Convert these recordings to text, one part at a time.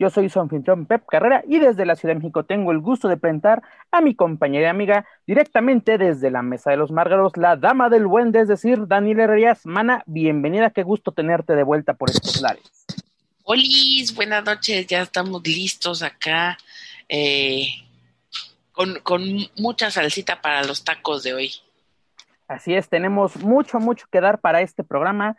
Yo soy su anfitrión Pep Carrera y desde la Ciudad de México tengo el gusto de presentar a mi compañera y amiga directamente desde la Mesa de los Márgaros, la dama del buen, es decir, Daniel Herrerías. Mana, bienvenida, qué gusto tenerte de vuelta por estos lares. Olis, buenas noches, ya estamos listos acá eh, con, con mucha salsita para los tacos de hoy. Así es, tenemos mucho, mucho que dar para este programa.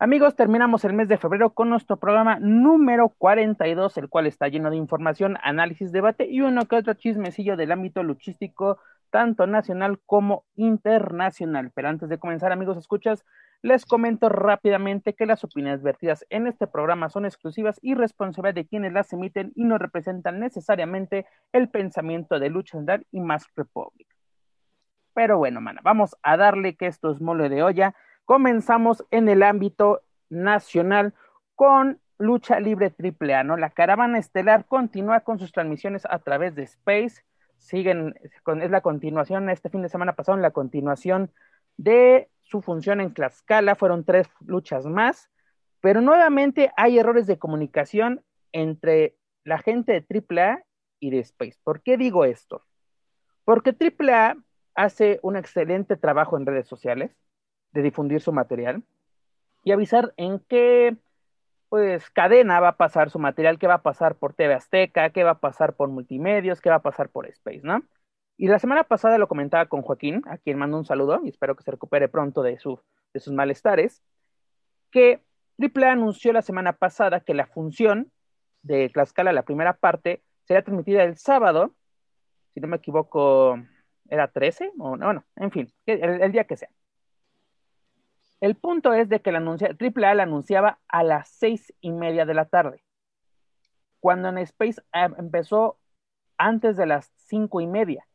Amigos, terminamos el mes de febrero con nuestro programa número 42, el cual está lleno de información, análisis, debate y uno que otro chismecillo del ámbito luchístico, tanto nacional como internacional. Pero antes de comenzar, amigos, escuchas, les comento rápidamente que las opiniones vertidas en este programa son exclusivas y responsables de quienes las emiten y no representan necesariamente el pensamiento de Lucha Central y Mask Republic. Pero bueno, mana, vamos a darle que esto es mole de olla. Comenzamos en el ámbito nacional con Lucha Libre AAA, ¿no? La caravana estelar continúa con sus transmisiones a través de Space. Siguen, es la continuación, este fin de semana pasado, la continuación de su función en Tlaxcala. Fueron tres luchas más, pero nuevamente hay errores de comunicación entre la gente de AAA y de Space. ¿Por qué digo esto? Porque AAA hace un excelente trabajo en redes sociales de difundir su material y avisar en qué pues cadena va a pasar su material, qué va a pasar por TV Azteca, qué va a pasar por multimedios, qué va a pasar por Space, ¿no? Y la semana pasada lo comentaba con Joaquín, a quien mando un saludo y espero que se recupere pronto de, su, de sus malestares, que AAA anunció la semana pasada que la función de Tlaxcala, la primera parte, será transmitida el sábado, si no me equivoco, ¿Era 13? O, bueno, en fin, el, día que sea. El punto es de que la anuncia, AAA la anunciaba a las seis y media de la tarde. Cuando en Space empezó antes de las cinco y media.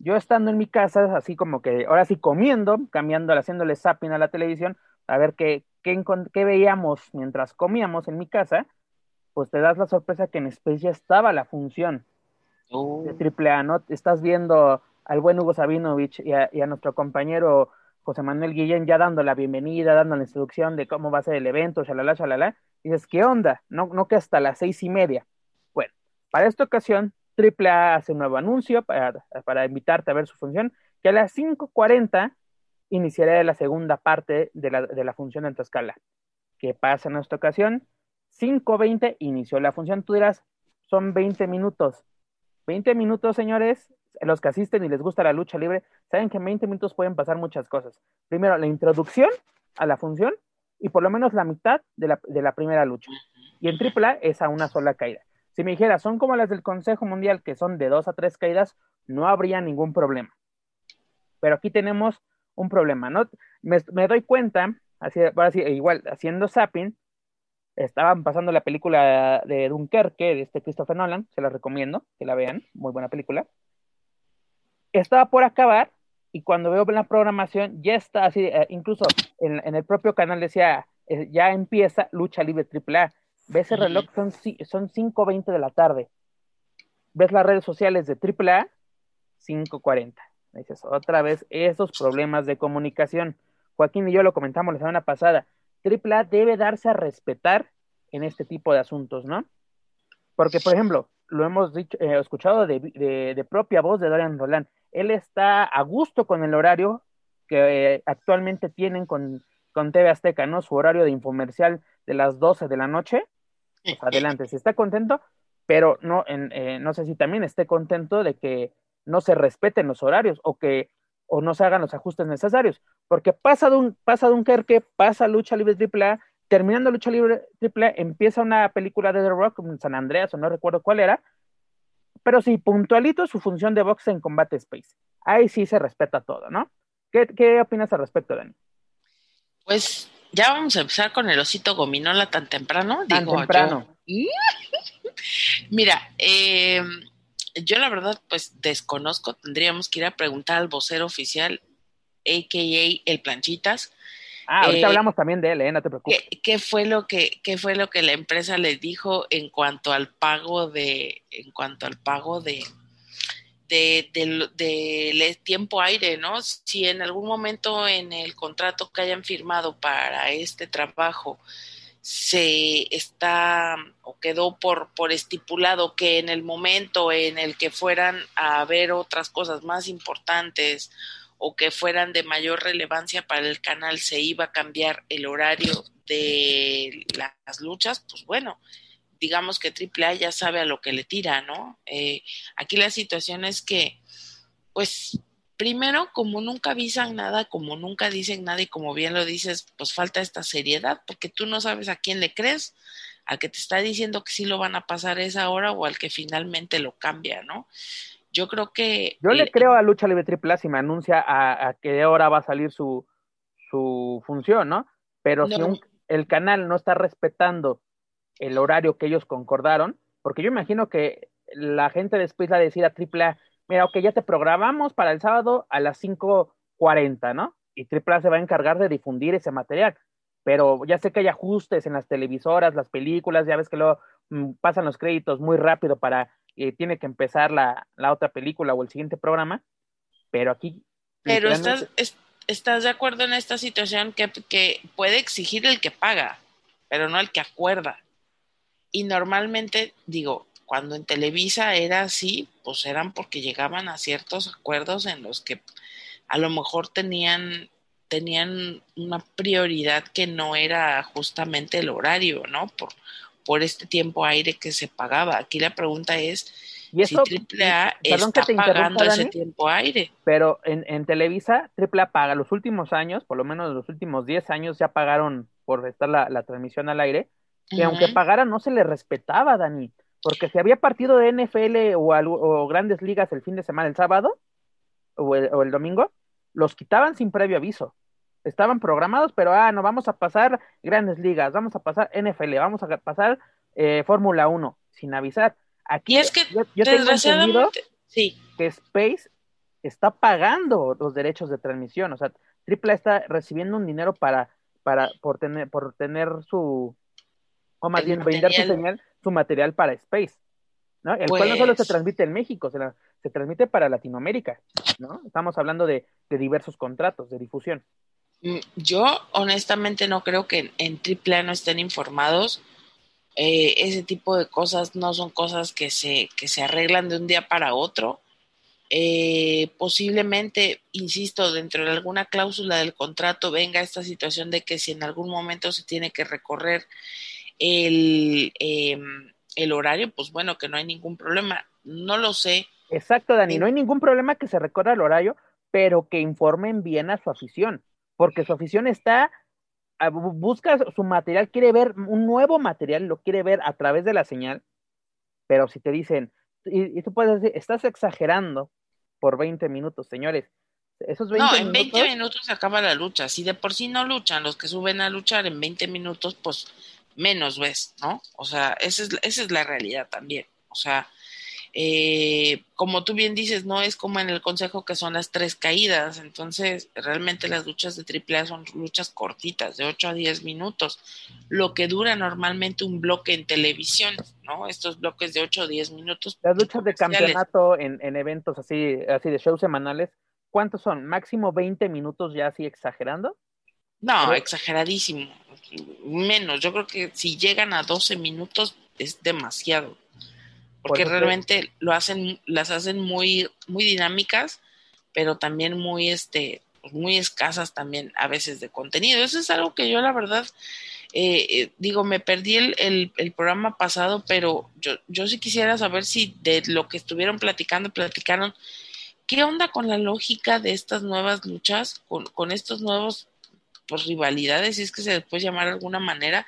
Yo estando en mi casa, así como que ahora sí comiendo, cambiando, haciéndole zapping a la televisión, a ver qué, qué, qué veíamos mientras comíamos en mi casa, pues te das la sorpresa que en Space ya estaba la función Oh. de AAA, ¿no? Estás viendo al buen Hugo Sabinovich y a, y a, nuestro compañero José Manuel Guillén ya dando la bienvenida, dando la instrucción de cómo va a ser el evento, shalala, shalala, y dices, ¿qué onda? No, no que hasta las seis y media. Bueno, para esta ocasión, AAA hace un nuevo anuncio para, para invitarte a ver su función, que a las 5.40 iniciará la segunda parte de la, de la función en Tlaxcala. ¿Qué pasa en esta ocasión? 5.20 inició la función. Tú dirás, son 20 minutos. 20 minutos, señores, los que asisten y les gusta la lucha libre, saben que en 20 minutos pueden pasar muchas cosas. Primero, la introducción a la función y por lo menos la mitad de la, de la primera lucha. Y en AAA es a una sola caída. Si me dijera, son como las del Consejo Mundial, que son de dos a tres caídas, no habría ningún problema. Pero aquí tenemos un problema, ¿no? Me, doy cuenta, así, ahora sí, igual, haciendo zapping, estaban pasando la película de Dunkerque de este Christopher Nolan, se la recomiendo que la vean, muy buena película. Estaba por acabar y cuando veo la programación ya está así, eh, incluso en, en, el propio canal decía, eh, ya empieza Lucha Libre AAA. Ves el reloj, son, son 5.20 de la tarde. Ves las redes sociales de AAA, 5.40. Dices, otra vez, esos problemas de comunicación. Joaquín y yo lo comentamos la semana pasada. AAA debe darse a respetar en este tipo de asuntos, ¿no? Porque, por ejemplo, lo hemos dicho, eh, escuchado de, de, de, propia voz de Dorian Roland. Él está a gusto con el horario que eh, actualmente tienen con, con TV Azteca, ¿no? Su horario de infomercial de las 12 de la noche. Pues adelante, si está contento, pero no, en, eh, no sé si también esté contento de que no se respeten los horarios o que o no se hagan los ajustes necesarios, porque pasa de un pasa de un Kerke, pasa lucha libre AAA, terminando lucha libre AAA empieza una película de The Rock en San Andreas o no recuerdo cuál era, pero sí puntualito su función de box en combate space. Ahí sí se respeta todo, ¿no? ¿Qué, qué opinas al respecto, Dani? Pues ya vamos a empezar con el osito gominola tan temprano. Tan temprano. Mira, eh, yo la verdad, pues desconozco, tendríamos que ir a preguntar al vocero oficial, a.k.a. el Planchitas. Ah, ahorita eh, hablamos también de él, ¿eh? No te preocupes. ¿qué, fue lo que, ¿Qué fue lo que la empresa le dijo en cuanto al pago de, en cuanto al pago de, de, de, tiempo aire, ¿no? Si en algún momento en el contrato que hayan firmado para este trabajo se está o quedó por, por estipulado que en el momento en el que fueran a ver otras cosas más importantes o que fueran de mayor relevancia para el canal se iba a cambiar el horario de las luchas, pues bueno, digamos que AAA ya sabe a lo que le tira, ¿no? Eh, aquí la situación es que, pues, primero, como nunca avisan nada, como nunca dicen nada y como bien lo dices, pues falta esta seriedad, porque tú no sabes a quién le crees, al que te está diciendo que sí lo van a pasar esa hora o al que finalmente lo cambia, ¿no? Yo creo que... Yo le creo a Lucha Libre Triple si me anuncia a, qué hora va a salir su, su función, ¿no? Pero si el canal no está respetando el horario que ellos concordaron, porque yo imagino que la gente después la decida AAA, mira, ok, ya te programamos para el sábado a las 5.40, ¿no? Y AAA se va a encargar de difundir ese material. Pero ya sé que hay ajustes en las televisoras, las películas, ya ves que luego mm, pasan los créditos muy rápido para que tiene que empezar la, la, otra película o el siguiente programa, pero aquí... Pero estás, estás de acuerdo en esta situación que, que puede exigir el que paga, pero no el que acuerda. Y normalmente, digo, cuando en Televisa era así, pues eran porque llegaban a ciertos acuerdos en los que a lo mejor tenían tenían una prioridad que no era justamente el horario, ¿no? Por, por este tiempo aire que se pagaba. Aquí la pregunta es si AAA está pagando ese tiempo aire. Pero en, en Televisa, AAA paga los últimos años, por lo menos los últimos 10 años ya pagaron por estar la, la transmisión al aire, y aunque pagara no se le respetaba, Dani, porque si había partido de NFL o, o grandes ligas el fin de semana, el sábado o el, domingo, los quitaban sin previo aviso. Estaban programados, pero ah, no, vamos a pasar grandes ligas, vamos a pasar NFL, vamos a pasar eh, Fórmula 1, sin avisar. Aquí es que yo, tengo entendido sí. que Space está pagando los derechos de transmisión, o sea, Triple está recibiendo un dinero para, para, por tener, por tener su, o más bien brindar su señal, su material para Space, ¿no? El cual no solo se pues transmite en México, se, se transmite para Latinoamérica, ¿no? Estamos hablando de, diversos contratos de difusión. Mm, yo honestamente no creo que en, AAA no estén informados. Eh, ese tipo de cosas no son cosas que se, que se arreglan de un día para otro. Eh, posiblemente, insisto, dentro de alguna cláusula del contrato venga esta situación de que si en algún momento se tiene que recorrer el, em, el horario, pues bueno, que no hay ningún problema. No lo sé. Exacto, Dani, no hay ningún problema que se recorra el horario, pero que informen bien a su afición, porque su afición está, ah, busca su material, quiere ver un nuevo material, lo quiere ver a través de la señal, pero si te dicen, y, tú puedes decir, estás exagerando por 20 minutos, señores. Esos 20 no, en 20 minutos se acaba la lucha. Si de por sí no luchan, los que suben a luchar en 20 minutos, pues menos ves, ¿no? O sea, esa es, esa es la realidad también. O sea, eh, como tú bien dices, no es como en el consejo que son las tres caídas, entonces realmente las luchas de AAA son luchas cortitas, de 8 a 10 minutos, lo que dura normalmente un bloque en televisión, ¿no? Estos bloques de 8 o 10 minutos. Las luchas de campeonato en, en eventos así, así de shows semanales, ¿cuántos son? ¿Máximo 20 minutos ya así exagerando? No, exageradísimo. Menos. Yo creo que si llegan a 12 minutos es demasiado. Porque realmente lo hacen, las hacen muy, muy dinámicas, pero también muy, este, pues muy escasas también a veces de contenido. Eso es algo que yo la verdad, eh, eh, digo, me perdí el, el, programa pasado, pero yo, yo sí quisiera saber si de lo que estuvieron platicando, platicaron ¿qué onda con la lógica de estas nuevas luchas, con, con estos nuevos pues, rivalidades, si es que se les puede llamar de alguna manera?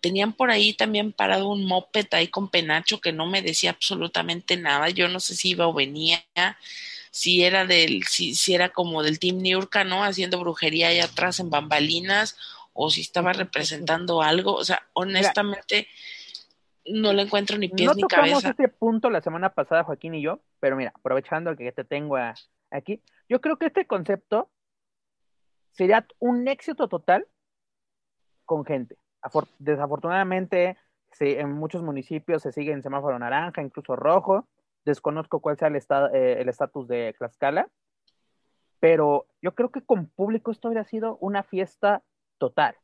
Tenían por ahí también parado un moped ahí con penacho que no me decía absolutamente nada. Yo no sé si iba o venía, si era del, si, si era como del Team Niurka, ¿no? Haciendo brujería ahí atrás en bambalinas, o si estaba representando algo. O sea, honestamente, no le encuentro ni pies ni cabeza. No tocamos este punto la semana pasada, Joaquín y yo, pero mira, aprovechando que te tengo aquí, yo creo que este concepto sería un éxito total con gente. Desafortunadamente, en muchos municipios se sigue en semáforo naranja, incluso rojo. Desconozco cuál sea el eh, estatus de Tlaxcala, pero yo creo que con público esto habría sido una fiesta total,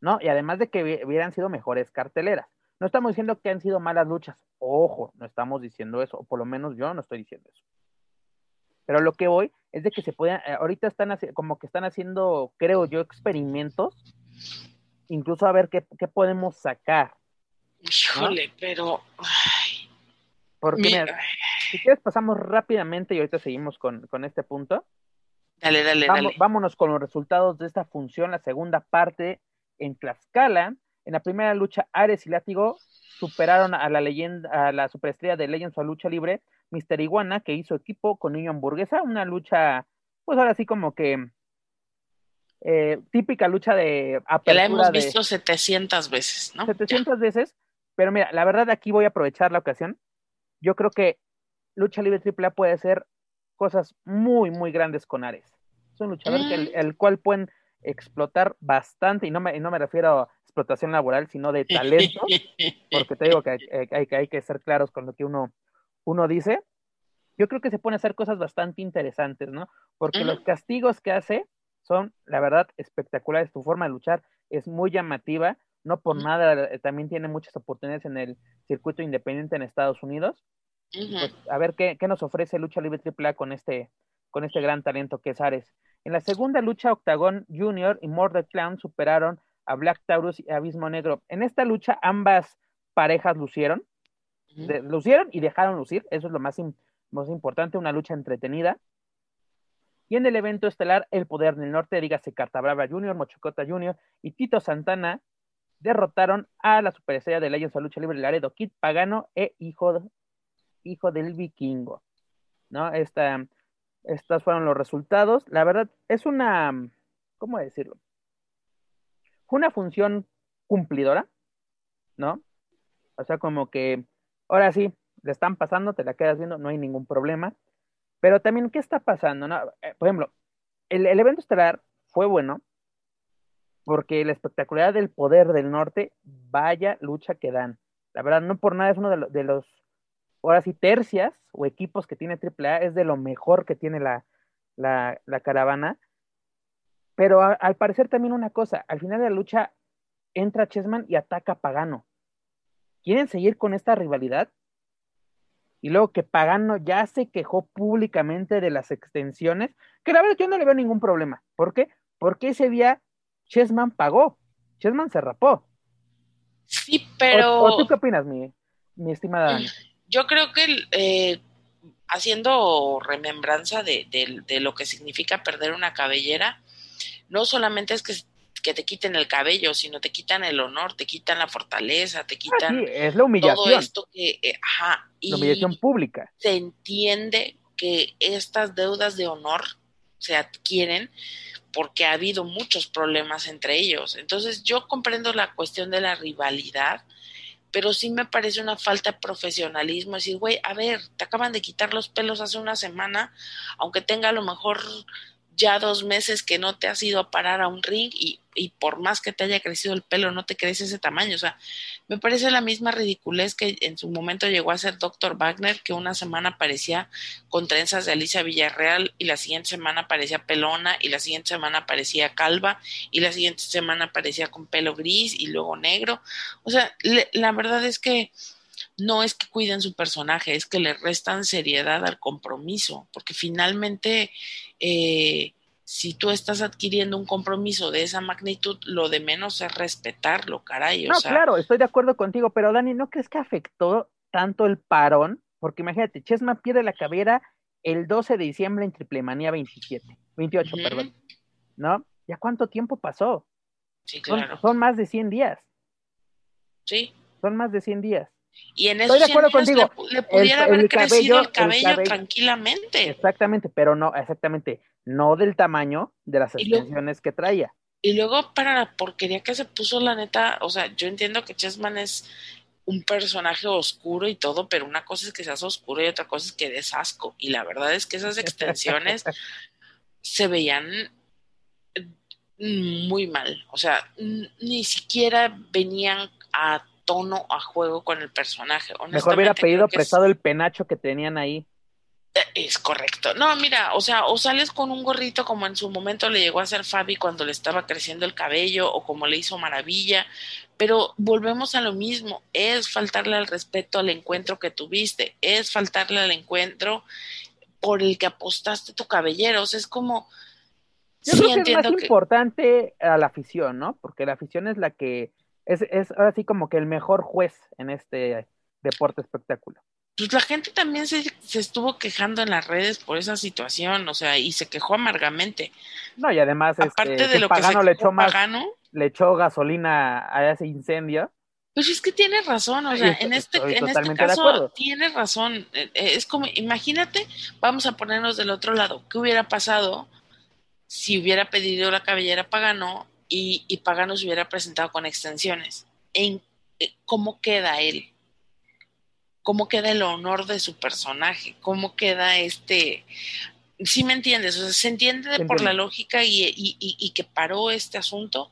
¿no? Y además de que hubieran sido mejores carteleras. No estamos diciendo que han sido malas luchas, ojo, no estamos diciendo eso, o por lo menos yo no estoy diciendo eso. Pero lo que voy es de que se puedan, eh, ahorita están como que están haciendo, creo yo, experimentos, incluso a ver qué, podemos sacar. Híjole, pero... Porque mira, si quieres pasamos rápidamente y ahorita seguimos con, este punto. Dale, dale, dale. Vámonos con los resultados de esta función, la segunda parte en Tlaxcala. En la primera lucha, Ares y Látigo superaron a la leyenda, a la superestrella de Legends o lucha libre, Mister Iguana, que hizo equipo con Niño Hamburguesa, una lucha, pues ahora sí como que eh, típica lucha de apertura. la hemos visto 700 veces, ¿no? 700 veces, pero mira, la verdad aquí voy a aprovechar la ocasión. Yo creo que Lucha Libre AAA puede hacer cosas muy, muy grandes con Ares. Es un luchador mm. el, cual pueden explotar bastante, y no me, no me refiero a explotación laboral, sino de talento, porque te digo que hay, que hay que ser claros con lo que uno, uno dice. Yo creo que se pueden hacer cosas bastante interesantes, ¿no? Porque los castigos que hace son, la verdad, espectaculares. Tu forma de luchar es muy llamativa. No por nada, eh, también tiene muchas oportunidades en el circuito independiente en Estados Unidos. Pues, a ver qué, qué, nos ofrece Lucha Libre AAA con este, con este gran talento que es Ares. En la segunda lucha, Octagon Junior y Murder Clown superaron a Black Taurus y Abismo Negro. En esta lucha ambas parejas lucieron, lucieron y dejaron lucir, eso es lo más, más importante, una lucha entretenida. Y en el evento estelar, El Poder del Norte, dígase Carta Brava Jr., Mochocota Jr. y Tito Santana derrotaron a la superestrella de Legends of Lucha Libre Laredo, Kid Pagano e hijo, hijo del vikingo. ¿No? Esta, estos fueron los resultados. La verdad, es una, ¿cómo decirlo? una función cumplidora, ¿no? O sea, como que ahora sí, le están pasando, te la quedas viendo, no hay ningún problema. Pero también, ¿qué está pasando? No? Eh, por ejemplo, el, evento estelar fue bueno porque la espectacularidad del poder del norte, vaya lucha que dan. La verdad, no por nada es uno de, los, ahora sí, tercias o equipos que tiene AAA, es de lo mejor que tiene la, la, la caravana. Pero al parecer también una cosa, al final de la lucha entra Chessman y ataca a Pagano. ¿Quieren seguir con esta rivalidad? Y luego que Pagano ya se quejó públicamente de las extensiones, que la verdad yo no le veo ningún problema. ¿Por qué? Porque ese día Chessman pagó, Chessman se rapó. Sí, pero... ¿O, tú qué opinas, mi, mi estimada Dani? Yo creo que eh, haciendo remembranza de, de, lo que significa perder una cabellera, no solamente es que, que, te quiten el cabello, sino te quitan el honor, te quitan la fortaleza, te ah, quitan sí, es la humillación. todo esto que, eh, ajá, la humillación pública. Se entiende que estas deudas de honor se adquieren porque ha habido muchos problemas entre ellos. Entonces yo comprendo la cuestión de la rivalidad, pero sí me parece una falta de profesionalismo decir, güey, a ver, te acaban de quitar los pelos hace una semana, aunque tenga a lo mejor ya dos meses que no te has ido a parar a un ring y, y, por más que te haya crecido el pelo, no te crece ese tamaño. O sea, me parece la misma ridiculez que en su momento llegó a ser Dr. Wagner, que una semana parecía con trenzas de Alicia Villarreal y la siguiente semana parecía pelona y la siguiente semana parecía calva y la siguiente semana parecía con pelo gris y luego negro. O sea, la verdad es que no es que cuiden su personaje, es que le restan seriedad al compromiso, porque finalmente, eh, si tú estás adquiriendo un compromiso de esa magnitud, lo de menos es respetarlo, caray. no, claro, estoy de acuerdo contigo, pero Dani, ¿no crees que afectó tanto el parón? Porque imagínate, Chesma pierde la cabera el 12 de diciembre en Triple Manía 27, 28, perdón. ¿No? ¿Ya cuánto tiempo pasó? Sí, claro. Son, más de 100 días. Sí. Son más de 100 días. Y en esos Estoy de acuerdo contigo. Le, pudiera haber crecido el cabello, tranquilamente. Exactamente, pero no, exactamente, no del tamaño de las extensiones que traía. Y luego para la porquería que se puso, la neta, o sea, yo entiendo que Chessman es un personaje oscuro y todo, pero una cosa es que seas oscuro y otra cosa es que des asco. Y la verdad es que esas extensiones se veían muy mal. O sea, ni siquiera venían a tono, a juego con el personaje. Mejor hubiera pedido prestado el penacho que tenían ahí. Es correcto. No, mira, o sea, o sales con un gorrito como en su momento le llegó a hacer Fabi cuando le estaba creciendo el cabello o como le hizo Maravilla, pero volvemos a lo mismo, es faltarle al respeto al encuentro que tuviste, es faltarle al encuentro por el que apostaste tu cabellero, o sea, es como... Yo creo que es más importante a la afición, ¿no? Porque la afición es la que es, es así como que el mejor juez en este deporte espectáculo pues la gente también se, se, estuvo quejando en las redes por esa situación, o sea, y se quejó amargamente. No, y además, aparte este, de lo Pagano que le echó más, le echó gasolina a ese incendio. Pues es que tiene razón, o sea, en este, en este caso tiene razón. Eh, eh, es como, imagínate, vamos a ponernos del otro lado, ¿qué hubiera pasado si hubiera pedido la cabellera Pagano y, y Pagano se hubiera presentado con extensiones? ¿En eh, cómo queda él? cómo queda el honor de su personaje, cómo queda este, sí me entiendes, o sea, se entiende por la lógica y, y, y, que paró este asunto,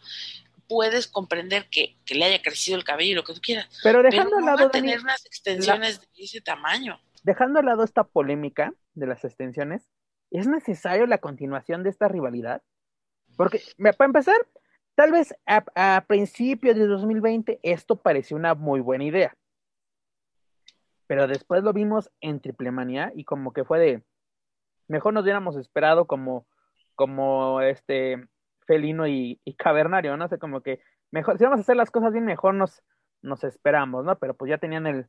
puedes comprender que, que, le haya crecido el cabello y lo que tú quieras. Pero dejando al lado tener unas extensiones de ese tamaño. Dejando al lado esta polémica de las extensiones, ¿es necesario la continuación de esta rivalidad? Porque, para empezar, tal vez a, a principios de 2020 esto pareció una muy buena idea pero después lo vimos en Triple Manía y como que fue de, mejor nos hubiéramos esperado como, como este felino y, cavernario, ¿no? sé, como que mejor, si vamos a hacer las cosas bien, mejor nos, nos esperamos, ¿no? Pero pues ya tenían el,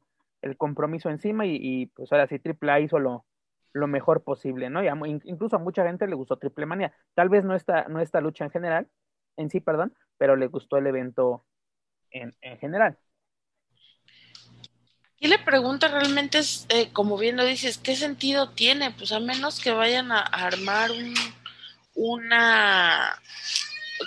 compromiso encima y, pues ahora sí Triple A hizo lo, mejor posible, ¿no? Y incluso a mucha gente le gustó Triple Manía. Tal vez no esta, no esta lucha en general, en sí, perdón, pero le gustó el evento en, en general. Y la pregunta realmente es, eh, como bien lo dices, ¿qué sentido tiene? Pues a menos que vayan a, armar un, una,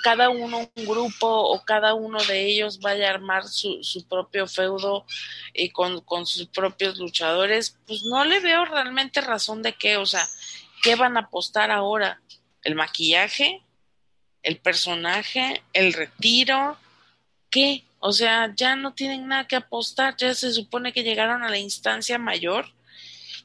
cada uno un grupo o cada uno de ellos vaya a armar su, su propio feudo y con, con sus propios luchadores, pues no le veo realmente razón de qué, o sea, ¿qué van a apostar ahora? ¿El maquillaje? ¿El personaje? ¿El retiro? ¿Qué? O sea, ya no tienen nada que apostar, ya se supone que llegaron a la instancia mayor.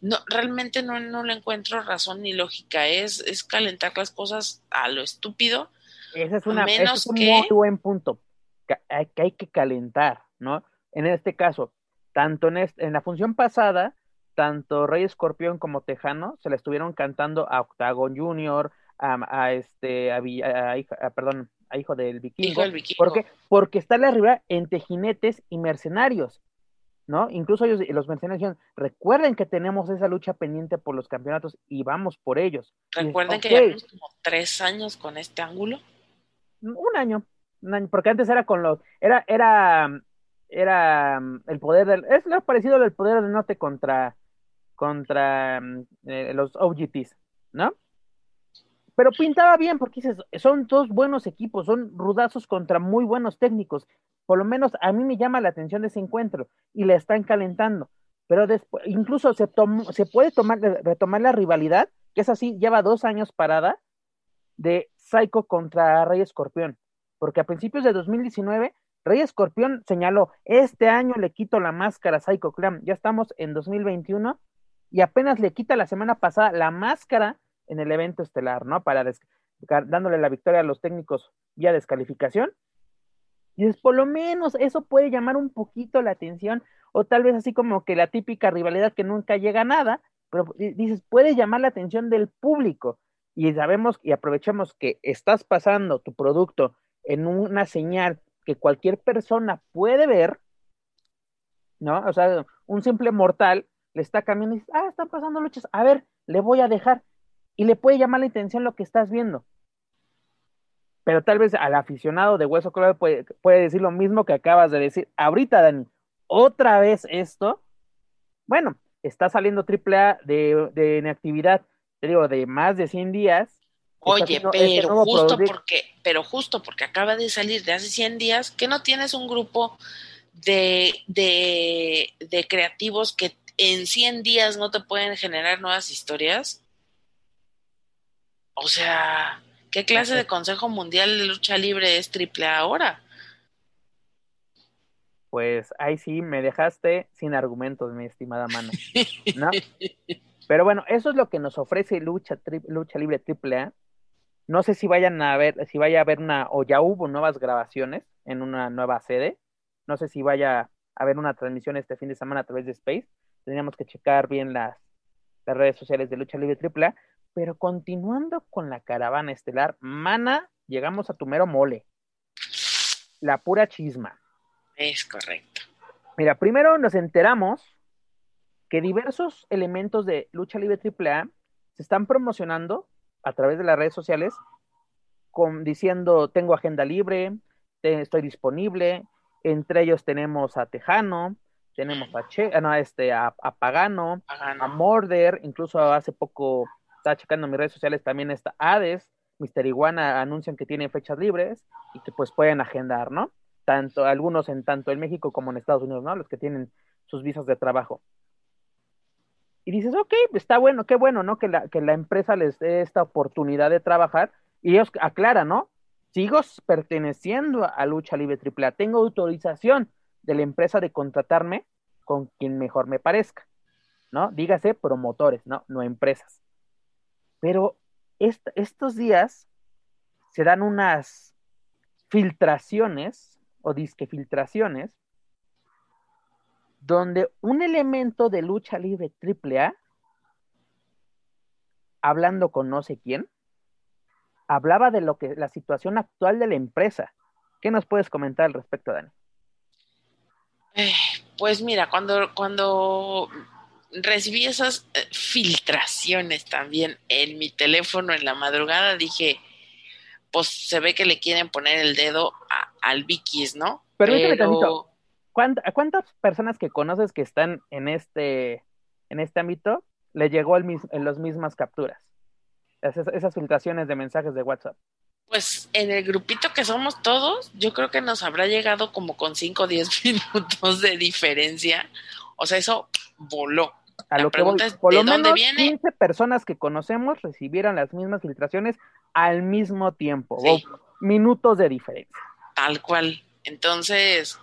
No, realmente no, no le encuentro razón ni lógica, es, es calentar las cosas a lo estúpido. Ese es, una, es un muy buen punto, que hay, que calentar, ¿no? En este caso, tanto en, en la función pasada, tanto Rey Escorpión como Tejano se le estuvieron cantando a Octagon Junior, a, este, a, a, perdón, a hijo del vikingo. ¿Por qué? Porque está la rivalidad entre jinetes y mercenarios, ¿no? Incluso ellos, los mercenarios dijeron, recuerden que tenemos esa lucha pendiente por los campeonatos y vamos por ellos. Recuerden que llevamos como tres años con este ángulo. Un año, un año, porque antes era con los, era, era, era el poder del, es lo parecido al poder del norte contra, contra eh, los OGTs, ¿no? Pero pintaba bien porque dices, son dos buenos equipos, son rudazos contra muy buenos técnicos. Por lo menos a mí me llama la atención ese encuentro y le están calentando. Pero después, incluso se, se puede tomar, retomar la rivalidad, que es así, lleva dos años parada, de Psycho contra Rey Escorpión. Porque a principios de 2019, Rey Escorpión señaló, este año le quito la máscara a Psycho Clan. Ya estamos en 2021 y apenas le quita la semana pasada la máscara en el evento estelar, ¿no? Para dándole la victoria a los técnicos vía descalificación. Y es por lo menos eso puede llamar un poquito la atención, o tal vez así como que la típica rivalidad que nunca llega a nada, pero dices, puede llamar la atención del público. Y sabemos y aprovechamos que estás pasando tu producto en una señal que cualquier persona puede ver, ¿no? O sea, un simple mortal le está cambiando y dice, ah, están pasando luchas, a ver, le voy a dejar. Y le puede llamar la atención lo que estás viendo. Pero tal vez al aficionado de Hueso Colorado puede, puede decir lo mismo que acabas de decir. Ahorita, Dani, otra vez esto. Bueno, está saliendo AAA de, de inactividad, te digo, de más de 100 días. Oye, este pero justo porque, pero justo porque acaba de salir de hace 100 días, que no tienes un grupo de, de, de creativos que en 100 días no te pueden generar nuevas historias? O sea, ¿qué clase de Consejo Mundial de Lucha Libre es triple ahora? Pues ahí sí me dejaste sin argumentos, mi estimada mano. ¿No? Pero bueno, eso es lo que nos ofrece Lucha, Lucha Libre AAA. No sé si vayan a ver, si vaya a haber una, o ya hubo nuevas grabaciones en una nueva sede. No sé si vaya a haber una transmisión este fin de semana a través de Space. Tendríamos que checar bien las, las redes sociales de Lucha Libre AAA. Pero continuando con la caravana estelar, Mana, llegamos a tu mero mole. La pura chisma. Es correcto. Mira, primero nos enteramos que diversos elementos de Lucha Libre AAA se están promocionando a través de las redes sociales con, diciendo tengo agenda libre, estoy disponible, entre ellos tenemos a Tejano, tenemos a, che, ah, no, este, a, Pagano, a Morder, incluso hace poco estaba checando mis redes sociales también está Hades, Mister Iguana anuncian que tienen fechas libres y que pues pueden agendar, ¿no? tanto algunos en tanto en México como en Estados Unidos, ¿no? Los que tienen sus visas de trabajo. Y dices, ok, está bueno, qué bueno, ¿no? Que la, que la empresa les dé esta oportunidad de trabajar. Y ellos aclaran, ¿no? Sigo perteneciendo a Lucha Libre AAA. Tengo autorización de la empresa de contratarme con quien mejor me parezca, ¿no? Dígase promotores, ¿no? No empresas. Pero estos días se dan unas filtraciones o disque filtraciones, donde un elemento de lucha libre AAA, hablando con no sé quién, hablaba de lo que la situación actual de la empresa. ¿Qué nos puedes comentar al respecto, Dani? Eh, pues mira, cuando, cuando recibí esas eh, filtraciones también en mi teléfono en la madrugada, dije, pues se ve que le quieren poner el dedo al Vikis, ¿no? Permíteme Pero... ¿A cuántas personas que conoces que están en este, en este ámbito le llegó el, en las mismas capturas? Esas, esas filtraciones de mensajes de WhatsApp. Pues en el grupito que somos todos, yo creo que nos habrá llegado como con 5 o 10 minutos de diferencia. O sea, eso voló. A lo que por lo menos 15 personas que conocemos recibieron las mismas filtraciones al mismo tiempo, o minutos de diferencia. Tal cual. Entonces,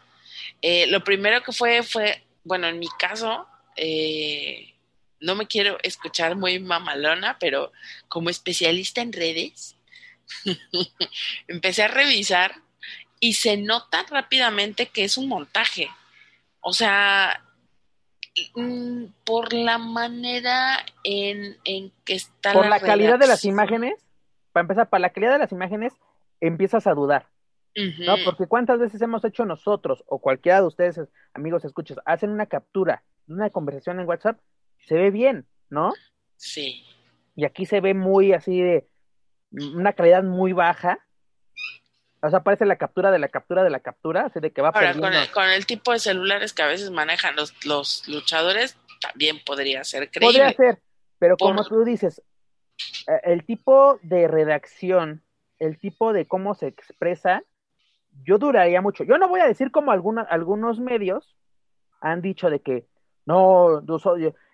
eh, lo primero que fue fue, bueno, en mi caso, eh, no me quiero escuchar muy mamalona, pero como especialista en redes, empecé a revisar y se nota rápidamente que es un montaje. O sea, por la manera en, en que está por la, calidad de las imágenes para empezar, para la calidad de las imágenes, empiezas a dudar. ¿No? Porque cuántas veces hemos hecho nosotros o cualquiera de ustedes, amigos, escuchas, hacen una captura de una conversación en WhatsApp, se ve bien, ¿no? Sí. Y aquí se ve muy así de una calidad muy baja. O sea, aparece la captura de la captura de la captura, así de que va Ahora, con el, con el, tipo de celulares que a veces manejan los, los luchadores, también podría ser creíble. Podría ser, pero como tú dices, eh, el tipo de redacción, el tipo de cómo se expresa, yo duraría mucho. Yo no voy a decir como algunos medios han dicho de que no,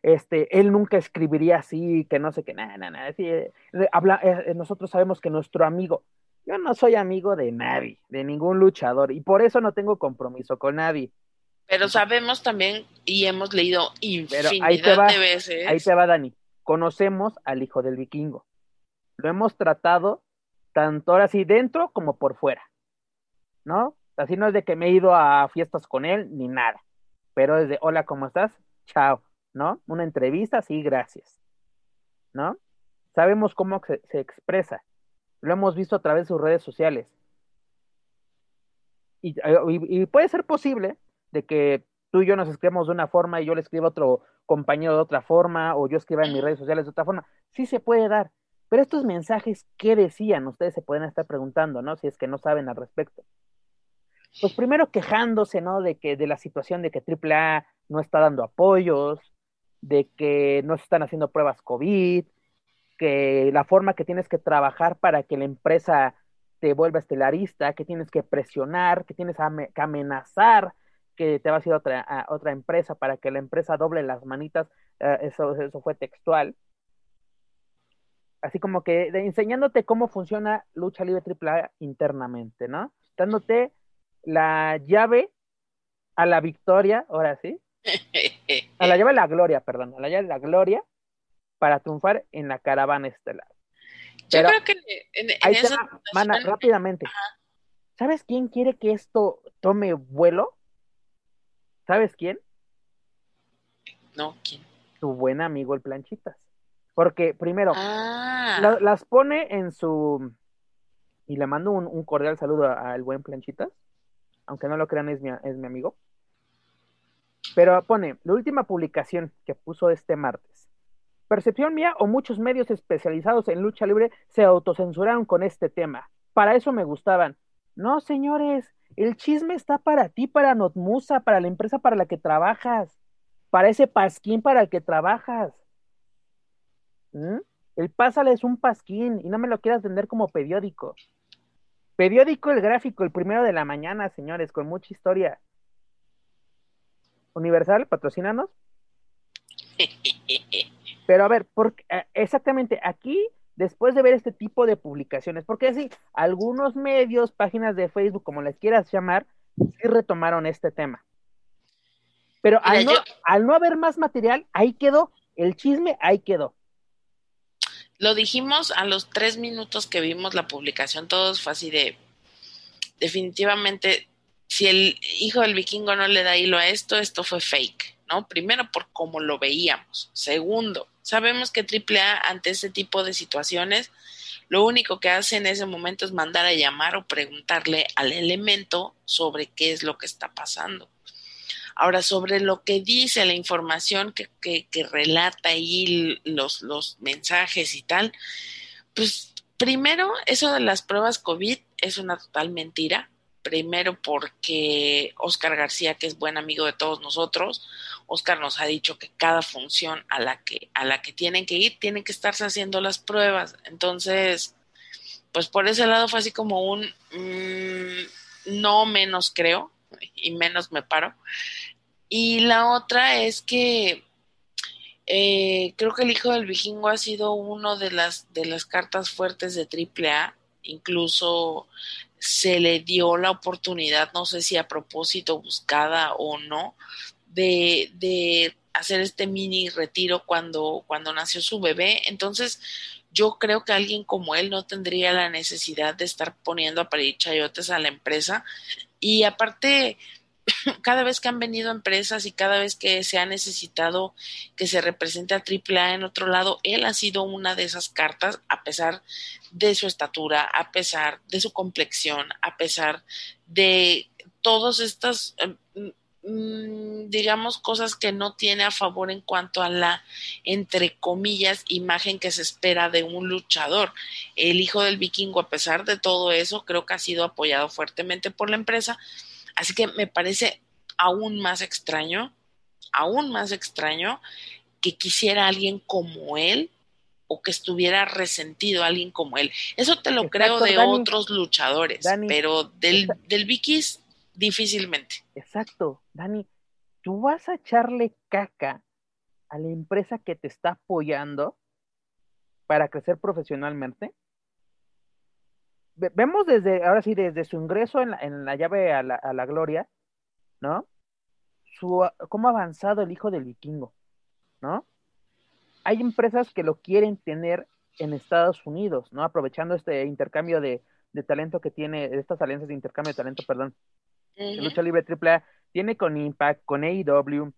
este, él nunca escribiría así, que no sé qué, nada, nada, eh, habla, eh, nosotros sabemos que nuestro amigo, yo no soy amigo de nadie, de ningún luchador, y por eso no tengo compromiso con nadie. Pero sabemos también y hemos leído infinidad de veces. Ahí te va, Dani conocemos al hijo del vikingo. Lo hemos tratado tanto ahora sí dentro como por fuera, ¿no? Así no es de que me he ido a fiestas con él ni nada, pero desde hola, ¿cómo estás? Chao, ¿no? Una entrevista, sí, gracias, ¿no? Sabemos cómo se, expresa, lo hemos visto a través de sus redes sociales. Y, y, puede ser posible de que tú y yo nos escribamos de una forma y yo le escribo otro compañero de otra forma o yo escriba en mis redes sociales de otra forma. Sí se puede dar. Pero estos mensajes, ¿qué decían? Ustedes se pueden estar preguntando, ¿no? Si es que no saben al respecto. Pues primero quejándose, ¿no? De que de la situación de que AAA no está dando apoyos, de que no se están haciendo pruebas COVID, que la forma que tienes que trabajar para que la empresa te vuelva estelarista, que tienes que presionar, que tienes que amenazar que te vas a ir a otra, otra empresa para que la empresa doble las manitas, eh, eso, eso fue textual. Así como que enseñándote cómo funciona lucha libre AAA internamente, ¿no? Dándote la llave a la victoria, ahora sí. A la llave a la gloria, perdón, a la llave a la gloria para triunfar en la caravana estelar. Yo creo que en, esa mana, rápidamente. ¿Sabes quién quiere que esto tome vuelo? ¿Sabes quién? No, ¿quién? Tu buen amigo el Planchitas. Porque primero, ah. las pone en su... Y le mando un, cordial saludo al buen Planchitas. Aunque no lo crean, es mi, es mi amigo. Pero pone, la última publicación que puso este martes. Percepción mía o muchos medios especializados en lucha libre se autocensuraron con este tema. Para eso me gustaban. No, señores, el chisme está para ti, para Notmusa, para la empresa para la que trabajas, para ese pasquín para el que trabajas. ¿Mm? El pásale es un pasquín y no me lo quieras vender como periódico. Periódico El Gráfico, el primero de la mañana, señores, con mucha historia. Universal, patrocínanos. Pero a ver, porque, eh, exactamente aquí, después de ver este tipo de publicaciones, porque así, algunos medios, páginas de Facebook, como les quieras llamar, sí retomaron este tema. Pero al, no, al no haber más material, ahí quedó, el chisme ahí quedó. Lo dijimos a los tres minutos que vimos la publicación, todos fue así de, definitivamente, si el hijo del vikingo no le da hilo a esto, esto fue fake, ¿no? Primero por cómo lo veíamos. Segundo, sabemos que AAA ante este tipo de situaciones, lo único que hace en ese momento es mandar a llamar o preguntarle al elemento sobre qué es lo que está pasando. Ahora, sobre lo que dice la información que, que, relata ahí los, los mensajes y tal, pues primero, eso de las pruebas COVID es una total mentira. Primero porque Oscar García, que es buen amigo de todos nosotros, Oscar nos ha dicho que cada función a la que, a la que tienen que ir, tienen que estarse haciendo las pruebas. Entonces, pues por ese lado fue así como un mm, no menos creo, y menos me paro. Y la otra es que eh, creo que el hijo del vikingo ha sido uno de las, de las cartas fuertes de AAA. Incluso se le dio la oportunidad, no sé si a propósito buscada o no, de, de hacer este mini retiro cuando, cuando nació su bebé. Entonces, yo creo que alguien como él no tendría la necesidad de estar poniendo a parir chayotes a la empresa. Y aparte, cada vez que han venido empresas y cada vez que se ha necesitado que se represente a AAA en otro lado, él ha sido una de esas cartas, a pesar de su estatura, a pesar de su complexión, a pesar de todas estas, em, mm, digamos, cosas que no tiene a favor en cuanto a la, entre comillas, imagen que se espera de un luchador. El hijo del vikingo, a pesar de todo eso, creo que ha sido apoyado fuertemente por la empresa Así que me parece aún más extraño, aún más extraño que quisiera alguien como él o que estuviera resentido alguien como él. Eso te lo creo de otros luchadores, pero del, del Vikis difícilmente. Exacto, Dani, tú vas a echarle caca a la empresa que te está apoyando para crecer profesionalmente vemos desde, ahora sí, desde su ingreso en la, en la llave a la, a la, gloria, ¿no? Su, cómo ha avanzado el hijo del vikingo, ¿no? Hay empresas que lo quieren tener en Estados Unidos, ¿no? Aprovechando este intercambio de, de talento que tiene, estas alianzas de intercambio de talento, perdón, lucha libre AAA, tiene con Impact, con AEW.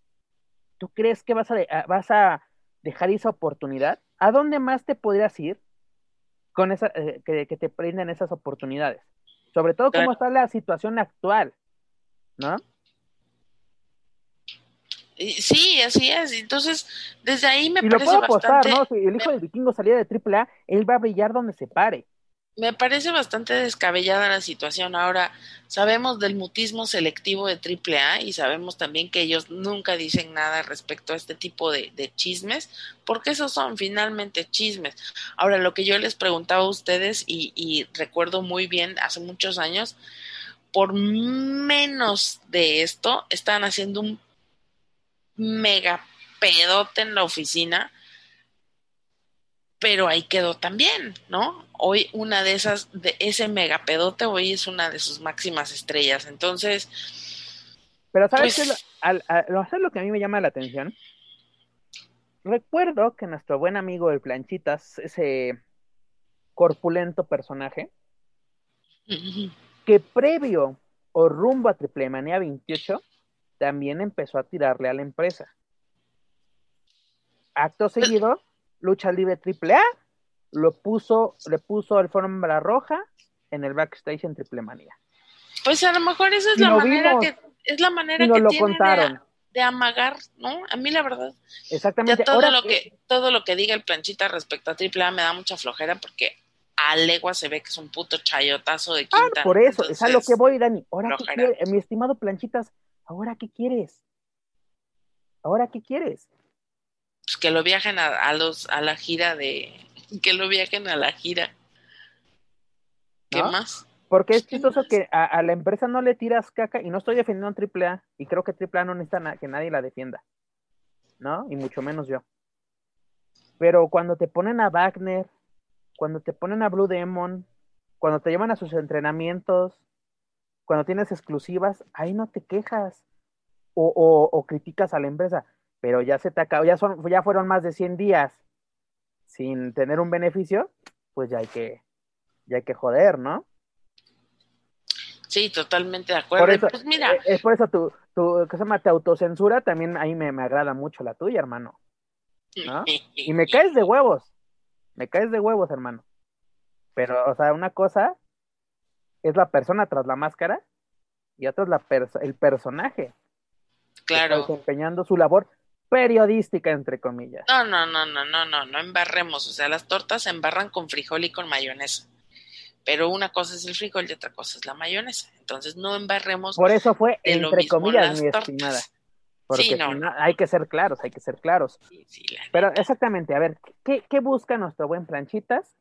¿Tú crees que vas a, vas a dejar esa oportunidad? ¿A dónde más te podrías ir? con esa, eh, que, te brinden esas oportunidades. Sobre todo cómo está la situación actual, ¿no? Sí, así es. Entonces, desde ahí me y parece lo puedo apostar, bastante, ¿no? Si el hijo del vikingo salía de AAA, él va a brillar donde se pare. Me parece bastante descabellada la situación. Ahora, sabemos del mutismo selectivo de AAA y sabemos también que ellos nunca dicen nada respecto a este tipo de, de, chismes, porque esos son finalmente chismes. Ahora, lo que yo les preguntaba a ustedes, y, y recuerdo muy bien hace muchos años, por menos de esto, estaban haciendo un mega pedote en la oficina, pero ahí quedó también, ¿no? Hoy una de esas, de ese mega pedote, hoy es una de sus máximas estrellas. Entonces. Pero ¿sabes pues, qué? Al, al, al, lo que a mí me llama la atención. Recuerdo que nuestro buen amigo el Planchitas, ese corpulento personaje, que previo o rumbo a Triple Manía 28, también empezó a tirarle a la empresa. Acto seguido, Lucha Libre AAA lo puso, le puso alfombra roja en el backstage en Triple Manía. Pues a lo mejor esa es la manera vimos, que es la manera que lo tiene contaron. De, de, amagar, ¿no? A mí la verdad. Exactamente. Ya todo Ahora lo que todo lo que diga el planchita respecto a AAA me da mucha flojera porque a legua se ve que es un puto chayotazo de quinta. Ah, por eso, Entonces, es a lo que voy, Dani. Ahora, mi estimado Planchitas, ¿ahora qué quieres? ¿Ahora qué quieres? Pues que lo viajen a, a, los a la gira de que lo viajen a la gira. ¿Qué ¿No? más? Porque es ¿Qué chistoso más? que a, a, la empresa no le tiras caca y no estoy defendiendo a AAA y creo que AAA no necesita na que nadie la defienda, ¿no? Y mucho menos yo. Pero cuando te ponen a Wagner, cuando te ponen a Blue Demon, cuando te llevan a sus entrenamientos, cuando tienes exclusivas, ahí no te quejas o, o, o criticas a la empresa, pero ya se te acabó, ya, son, ya fueron más de 100 días sin tener un beneficio, pues ya hay que, ya hay que joder, ¿no? Sí, totalmente de acuerdo. Por eso, pues mira, eh, es por eso tu, tu ¿qué se llama? Te autocensura, también ahí me, me agrada mucho la tuya, hermano. ¿no? Y me caes de huevos, me caes de huevos, hermano. Pero, o sea, una cosa es la persona tras la máscara y otra es la perso el personaje. claro. Desempeñando su labor periodística, entre comillas. No, no, no, no, no, no, no embarremos. O sea, las tortas se embarran con frijol y con mayonesa. Pero una cosa es el frijol y otra cosa es la mayonesa. Entonces no embarremos. Por eso fue, entre comillas, las mi estimada. Porque Sí, no, no, hay que ser claros, hay que ser claros. Sí, sí, Pero exactamente, a ver, ¿qué, qué busca nuestro buen Planchitas?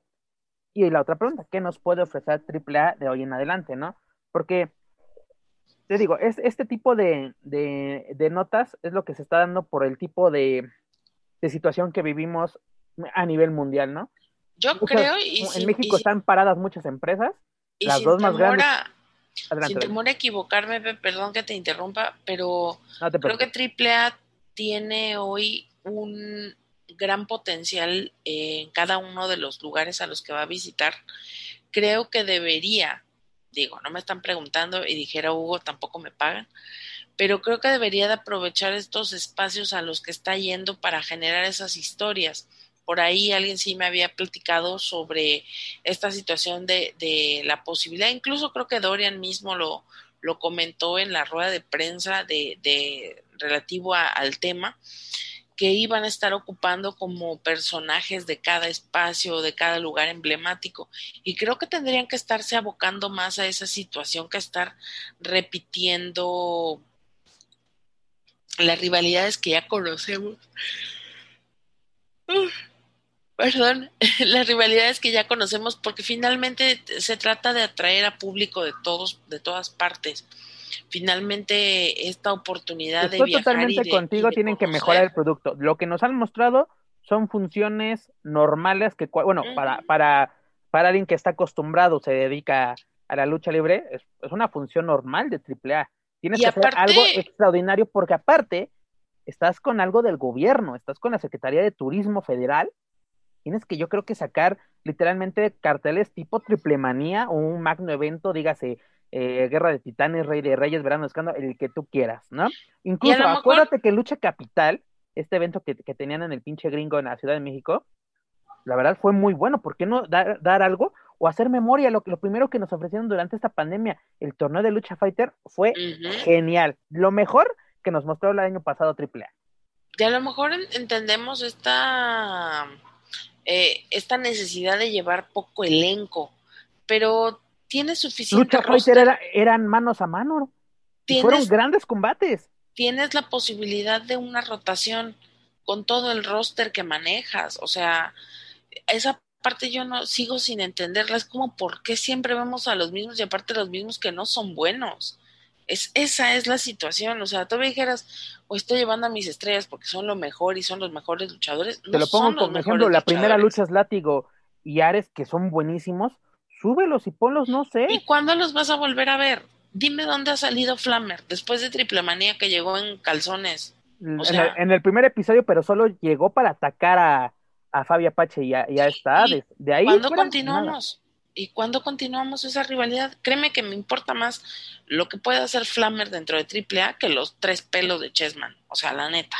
Y la otra pregunta, ¿qué nos puede ofrecer AAA de hoy en adelante, no? Porque, te digo, es, este tipo de, de, de notas es lo que se está dando por el tipo de, de situación que vivimos a nivel mundial, ¿no? Yo Muchas- creo, y en sin, México y, están paradas muchas empresas, y las dos más grandes. a- Adelante, sin temor a equivocarme, perdón que te interrumpa, pero no te creo que. AAA tiene hoy un gran potencial en cada uno de los lugares a los que va a visitar. Creo que debería, digo, no me están preguntando y dijera Hugo, tampoco me pagan, pero creo que debería de aprovechar estos espacios a los que está yendo para generar esas historias. Por ahí alguien sí me había platicado sobre esta situación de, de la posibilidad, incluso creo que Dorian mismo lo, lo comentó en la rueda de prensa de, de relativo al tema, que iban a estar ocupando como personajes de cada espacio, de cada lugar emblemático. Y creo que tendrían que estarse abocando más a esa situación que estar repitiendo las rivalidades que ya conocemos. Perdón, las rivalidades que ya conocemos, porque finalmente se trata de atraer a público de todos, de todas partes. Finalmente, esta oportunidad de viajar totalmente y de, contigo, y de tienen que mejorar el producto. Lo que nos han mostrado son funciones normales que, bueno, para, para, para alguien que está acostumbrado, se dedica a la lucha libre, es, es una función normal de AAA. Tienes Y que hacer algo extraordinario porque aparte estás con algo del gobierno, estás con la Secretaría de Turismo Federal, tienes que yo creo que sacar literalmente carteles tipo Triple Manía o un magno evento, dígase eh, Guerra de Titanes, Rey de Reyes, Verano de Escándalo, el que tú quieras, ¿no? Incluso mejor- acuérdate que Lucha Capital, este evento que, que tenían en el pinche gringo en la Ciudad de México, la verdad fue muy bueno. ¿Por qué no dar, dar algo o hacer memoria? Lo, lo primero que nos ofrecieron durante esta pandemia, el torneo de Lucha Fighter, fue genial. Lo mejor que nos mostró el año pasado AAA. Y a lo mejor entendemos esta, eh, esta necesidad de llevar poco elenco, pero tiene suficiente. Lucha Fighter eran manos a mano. Fueron grandes combates. Tienes la posibilidad de una rotación con todo el roster que manejas. O sea, esa parte yo no sigo sin entenderla. Es como por qué siempre vemos a los mismos y aparte los mismos que no son buenos. Es, esa es la situación. O sea, tú me dijeras, o estoy llevando a mis estrellas porque son lo mejor y son los mejores luchadores. Te lo pongo como ejemplo, la primera lucha es Látigo y Ares, que son buenísimos. Súbelos y ponlos, no sé. ¿Y cuándo los vas a volver a ver? Dime dónde ha salido Flammer después de Triple Manía que llegó en calzones. en, el, primer episodio, pero solo llegó para atacar a, a Fabi Apache y ya, está. De, ahí. ¿Cuándo continuamos? ¿Y cuándo continuamos esa rivalidad? Créeme que me importa más lo que pueda hacer Flammer dentro de AAA que los tres pelos de Chessman. O sea, la neta.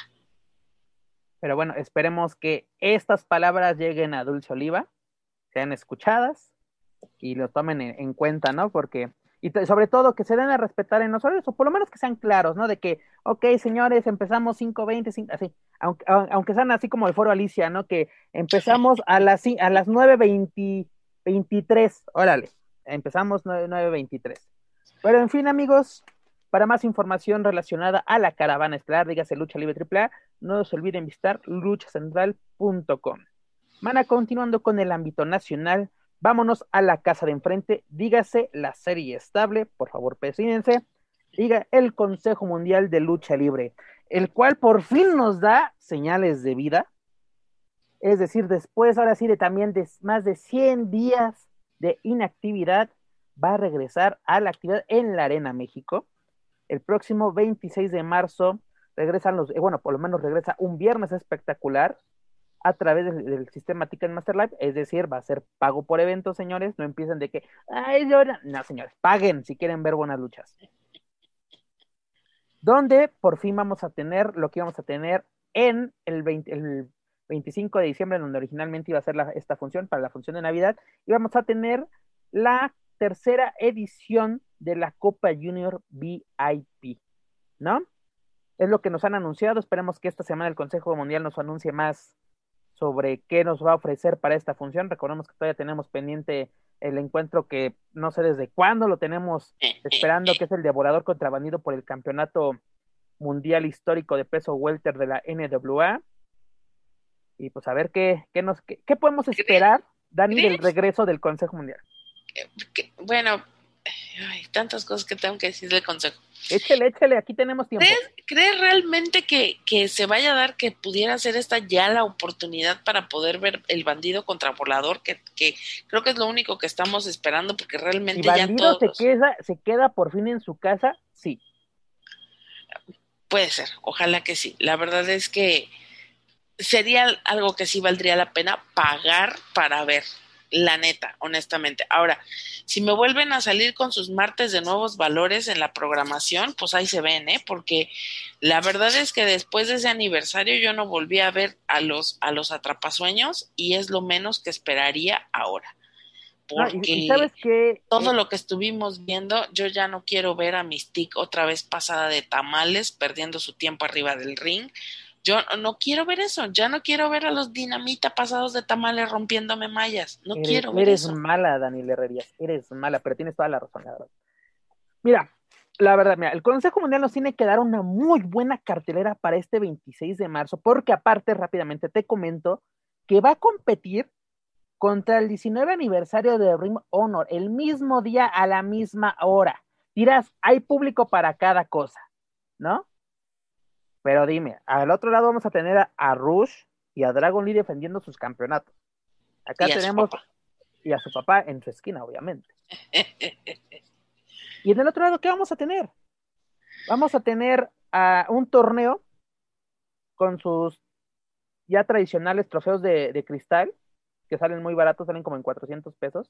Pero bueno, esperemos que estas palabras lleguen a Dulce Oliva, sean escuchadas y lo tomen en, cuenta, ¿no? Porque, y sobre todo que se den a respetar en nosotros, o por lo menos que sean claros, ¿no? De que, ok, señores, empezamos 5.20, así, aunque, aunque sean así como el foro Alicia, ¿no? Que empezamos a las, a las 9.20 23, órale, empezamos 9.23. Pero en fin, amigos, para más información relacionada a la caravana estelar, dígase Lucha Libre AAA, no se olviden visitar luchacentral.com. Mana, continuando con el ámbito nacional, vámonos a la casa de enfrente, dígase la serie estable, por favor, presídense, diga el Consejo Mundial de Lucha Libre, el cual por fin nos da señales de vida, es decir, después, ahora sí, de también de más de 100 días de inactividad, va a regresar a la actividad en la Arena México. El próximo 26 de marzo regresan los, eh, bueno, por lo menos regresa un viernes espectacular a través del, sistema Ticketmaster Live, es decir, va a ser pago por evento, señores, no empiecen de que, ay, yo, no, señores, paguen si quieren ver buenas luchas. Donde por fin vamos a tener lo que íbamos a tener en el, 20, el 25 de diciembre, donde originalmente iba a ser esta función, para la función de Navidad, íbamos a tener la tercera edición de la Copa Junior VIP, ¿no? Es lo que nos han anunciado. Esperemos que esta semana el Consejo Mundial nos anuncie más sobre qué nos va a ofrecer para esta función. Recordemos que todavía tenemos pendiente el encuentro que no sé desde cuándo lo tenemos esperando, que es el devorador contrabandido por el campeonato mundial histórico de peso welter de la NWA y pues a ver qué, qué nos qué, podemos esperar, Dani, del regreso del Consejo Mundial. Bueno, hay tantas cosas que tengo que decir del Consejo. Échele, échele, aquí tenemos tiempo. ¿Crees, realmente que, que, se vaya a dar que pudiera ser esta ya la oportunidad para poder ver el bandido contra volador? Que, que creo que es lo único que estamos esperando porque realmente ya todos... se queda, se queda por fin en su casa, sí. Puede ser, ojalá que sí. La verdad es que sería algo que sí valdría la pena pagar para ver, la neta, honestamente. Ahora, si me vuelven a salir con sus martes de nuevos valores en la programación, pues ahí se ven, ¿eh? Porque la verdad es que después de ese aniversario yo no volví a ver a los, a los atrapasueños y es lo menos que esperaría ahora. Porque ¿sabes todo eh, lo que estuvimos viendo, yo ya no quiero ver a Mystique otra vez pasada de tamales, perdiendo su tiempo arriba del ring yo no quiero ver eso, ya no quiero ver a los dinamita pasados de tamales rompiéndome mallas, no quiero ver eso. Eres mala, Daniel Herrerías, eres mala, pero tienes toda la razón, la verdad. Mira, la verdad, mira, el Consejo Mundial nos tiene que dar una muy buena cartelera para este 26 de marzo, porque aparte, rápidamente te comento que va a competir contra el 19 aniversario de Ring Honor, el mismo día a la misma hora. Dirás, hay público para cada cosa, ¿no? Pero dime, al otro lado vamos a tener a, Rush y a Dragon Lee defendiendo sus campeonatos. Acá tenemos y a su papá en su esquina, obviamente. y en el otro lado, ¿qué vamos a tener? Vamos a tener a un torneo con sus ya tradicionales trofeos de, cristal, que salen muy baratos, salen como en 400 pesos.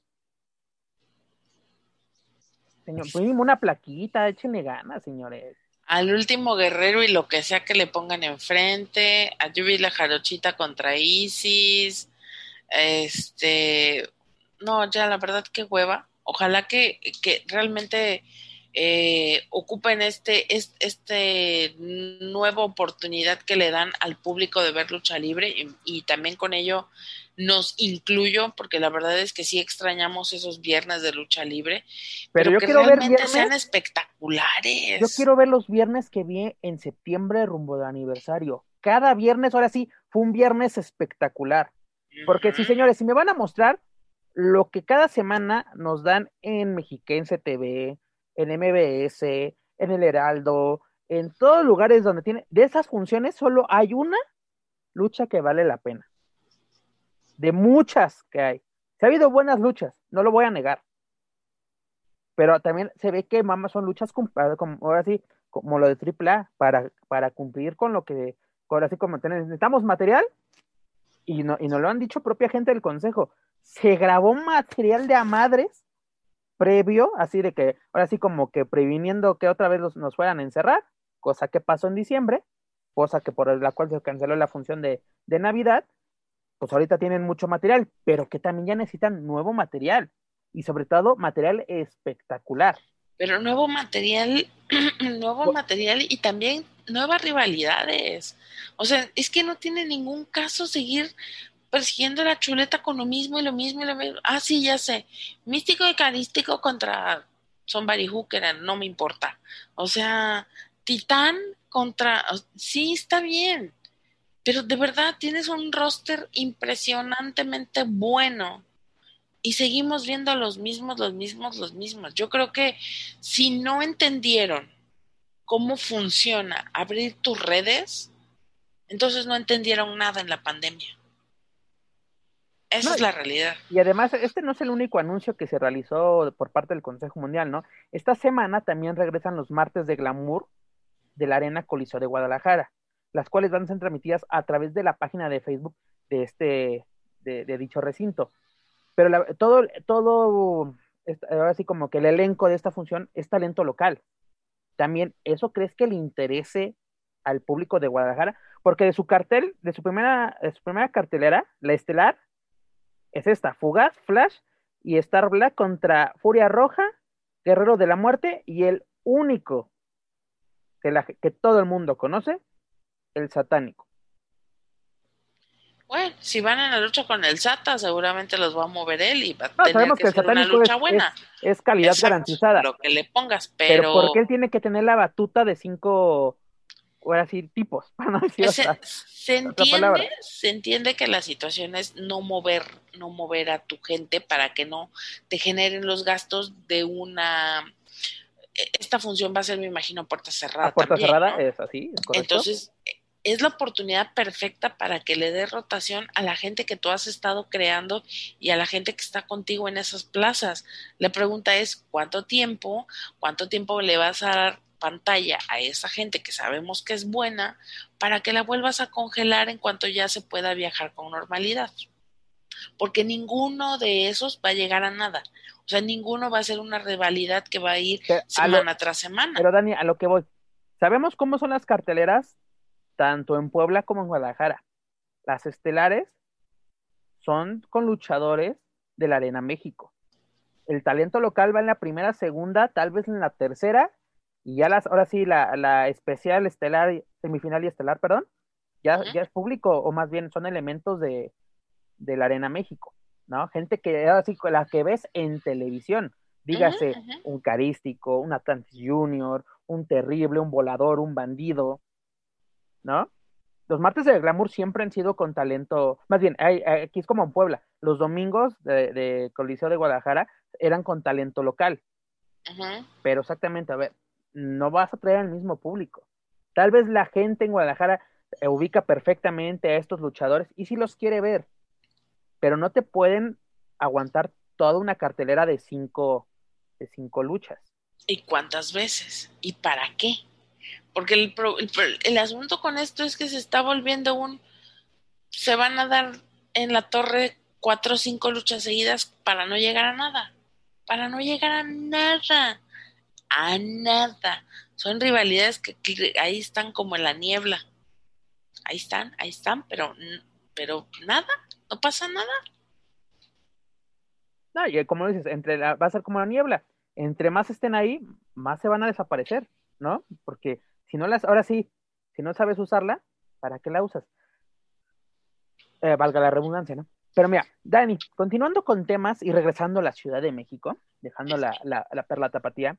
Señor, una plaquita, échenle ganas, señores al último guerrero y lo que sea que le pongan enfrente, a Yubi la Jarochita contra Isis, este, no, ya la verdad que hueva, ojalá que, que realmente eh, ocupen este, este, nueva oportunidad que le dan al público de ver lucha libre y, también con ello nos incluyo porque la verdad es que sí extrañamos esos viernes de lucha libre, pero, yo que quiero realmente ver sean espectaculares. Yo quiero ver los viernes que vi en septiembre rumbo de aniversario. Cada viernes, ahora sí, fue un viernes espectacular. Porque sí, señores, si me van a mostrar lo que cada semana nos dan en Mexiquense TV, en MBS, en el Heraldo, en todos lugares donde tiene, de esas funciones solo hay una lucha que vale la pena. De muchas que hay. Se ha habido buenas luchas, no lo voy a negar. Pero también se ve que mamás son luchas como, ahora sí, como lo de AAA, para, para cumplir con lo que, ahora sí como necesitamos material, y no, y no lo han dicho propia gente del consejo. Se grabó material de a madres previo, así de que, ahora sí como que previniendo que otra vez nos fueran a encerrar, cosa que pasó en diciembre, cosa que por la cual se canceló la función de, de Navidad, pues ahorita tienen mucho material, pero que también ya necesitan nuevo material y sobre todo material espectacular. Pero nuevo material, nuevo material y también nuevas rivalidades. O sea, es que no tiene ningún caso seguir persiguiendo la chuleta con lo mismo y lo mismo y lo mismo. Ah, sí, ya sé. Místico y carístico contra Somebody Hooker, no me importa. O sea, Titán contra. Sí, está bien. Pero de verdad tienes un roster impresionantemente bueno. Y seguimos viendo a los mismos, los mismos, los mismos. Yo creo que si no entendieron cómo funciona abrir tus redes, entonces no entendieron nada en la pandemia. Esa es la realidad. Y además, este no es el único anuncio que se realizó por parte del Consejo Mundial, ¿no? Esta semana también regresan los martes de glamour de la Arena Coliseo de Guadalajara, las cuales van a ser transmitidas a través de la página de Facebook de este, de, dicho recinto. Pero todo, todo, ahora sí como que el elenco de esta función es talento local. También, ¿eso crees que le interese al público de Guadalajara? Porque de su cartel, de su primera, de su primera cartelera, la estelar, es esta, Fugaz, Flash y Star Black contra Furia Roja, Guerrero de la Muerte y el único que, la, que todo el mundo conoce, el satánico. Bueno, si van en la lucha con el Sata, seguramente los va a mover él y va a tener que, ser una lucha buena. Es, calidad garantizada. Lo que le pongas, pero... Pero porque él tiene que tener la batuta de cinco ahora sí, tipos, para no decir se, entiende, se entiende que la situación es no mover, no mover a tu gente para que no te generen los gastos de una esta función va a ser, me imagino, puerta cerrada. puerta cerrada es así, Entonces, es la oportunidad perfecta para que le dé rotación a la gente que tú has estado creando y a la gente que está contigo en esas plazas. La pregunta es, ¿cuánto tiempo? ¿Cuánto tiempo le vas a dar pantalla a esa gente que sabemos que es buena para que la vuelvas a congelar en cuanto ya se pueda viajar con normalidad. Porque ninguno de esos va a llegar a nada. O sea, ninguno va a ser una rivalidad que va a ir semana tras semana. Pero Dani, a lo que voy. Sabemos cómo son las carteleras tanto en Puebla como en Guadalajara. Las estelares son con luchadores de la Arena México. El talento local va en la primera, segunda, tal vez en la tercera y ya las, ahora sí, la, la especial estelar, semifinal y estelar, perdón, ya, ya es público, o más bien son elementos de, de la Arena México, ¿no? Gente que ahora sí, la que ves en televisión, dígase un carístico, un Atlantis Junior, un terrible, un volador, un bandido, ¿no? Los martes de glamour siempre han sido con talento, más bien, aquí es como en Puebla, los domingos de, de Coliseo de Guadalajara eran con talento local. Pero exactamente, a ver, no vas a traer al mismo público. Tal vez la gente en Guadalajara eh, ubica perfectamente a estos luchadores y si los quiere ver, pero no te pueden aguantar toda una cartelera de cinco, de cinco luchas. ¿Y cuántas veces? ¿Y para qué? Porque el, el, el, asunto con esto es que se está volviendo un... Se van a dar en la torre cuatro o cinco luchas seguidas para no llegar a nada. Para no llegar a nada a nada. Son rivalidades que, ahí están como en la niebla. Ahí están, ahí están, pero, pero nada, no pasa nada. No, y como dices, entre va a ser como la niebla. entre más estén ahí, más se van a desaparecer, ¿no? Porque si no las, ahora sí, si no sabes usarla, ¿para qué la usas? Eh, valga la redundancia, ¿no? Pero mira, Dani, continuando con temas y regresando a la Ciudad de México, dejando la, la, la perla tapatía,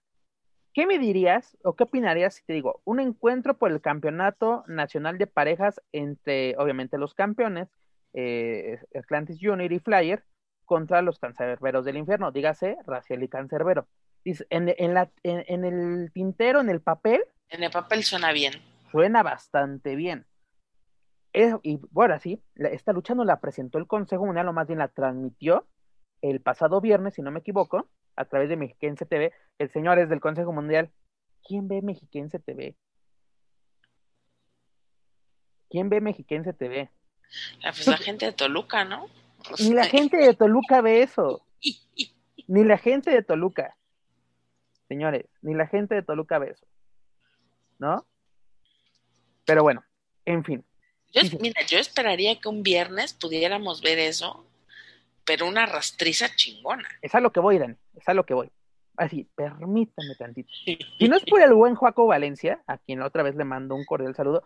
¿qué me dirías o qué opinarías si te digo un encuentro por el campeonato nacional de parejas entre, obviamente, los campeones, eh, Atlantis Junior y Flyer, contra los cancerberos del infierno, dígase Raciel y Cancerbero? En, en, la, en, en el tintero, en el papel. En el papel suena bien. Suena bastante bien y bueno, así, esta lucha no la presentó el Consejo Mundial, o más bien la transmitió el pasado viernes, si no me equivoco, a través de Mexiquense TV. El señor es del Consejo Mundial. ¿Quién ve Mexiquense TV? ¿Quién ve Mexiquense TV? La, pues la gente de Toluca, ¿no? Ni la gente de Toluca ve eso. ni la gente de Toluca. Señores, ni la gente de Toluca ve eso. ¿No? Pero bueno, en fin. Yo, mira, yo esperaría que un viernes pudiéramos ver eso, pero una rastriza chingona. Es a lo que voy, Dan, es a lo que voy. Así, permítame tantito. Si no es por el buen Joaco Valencia, a quien otra vez le mando un cordial saludo,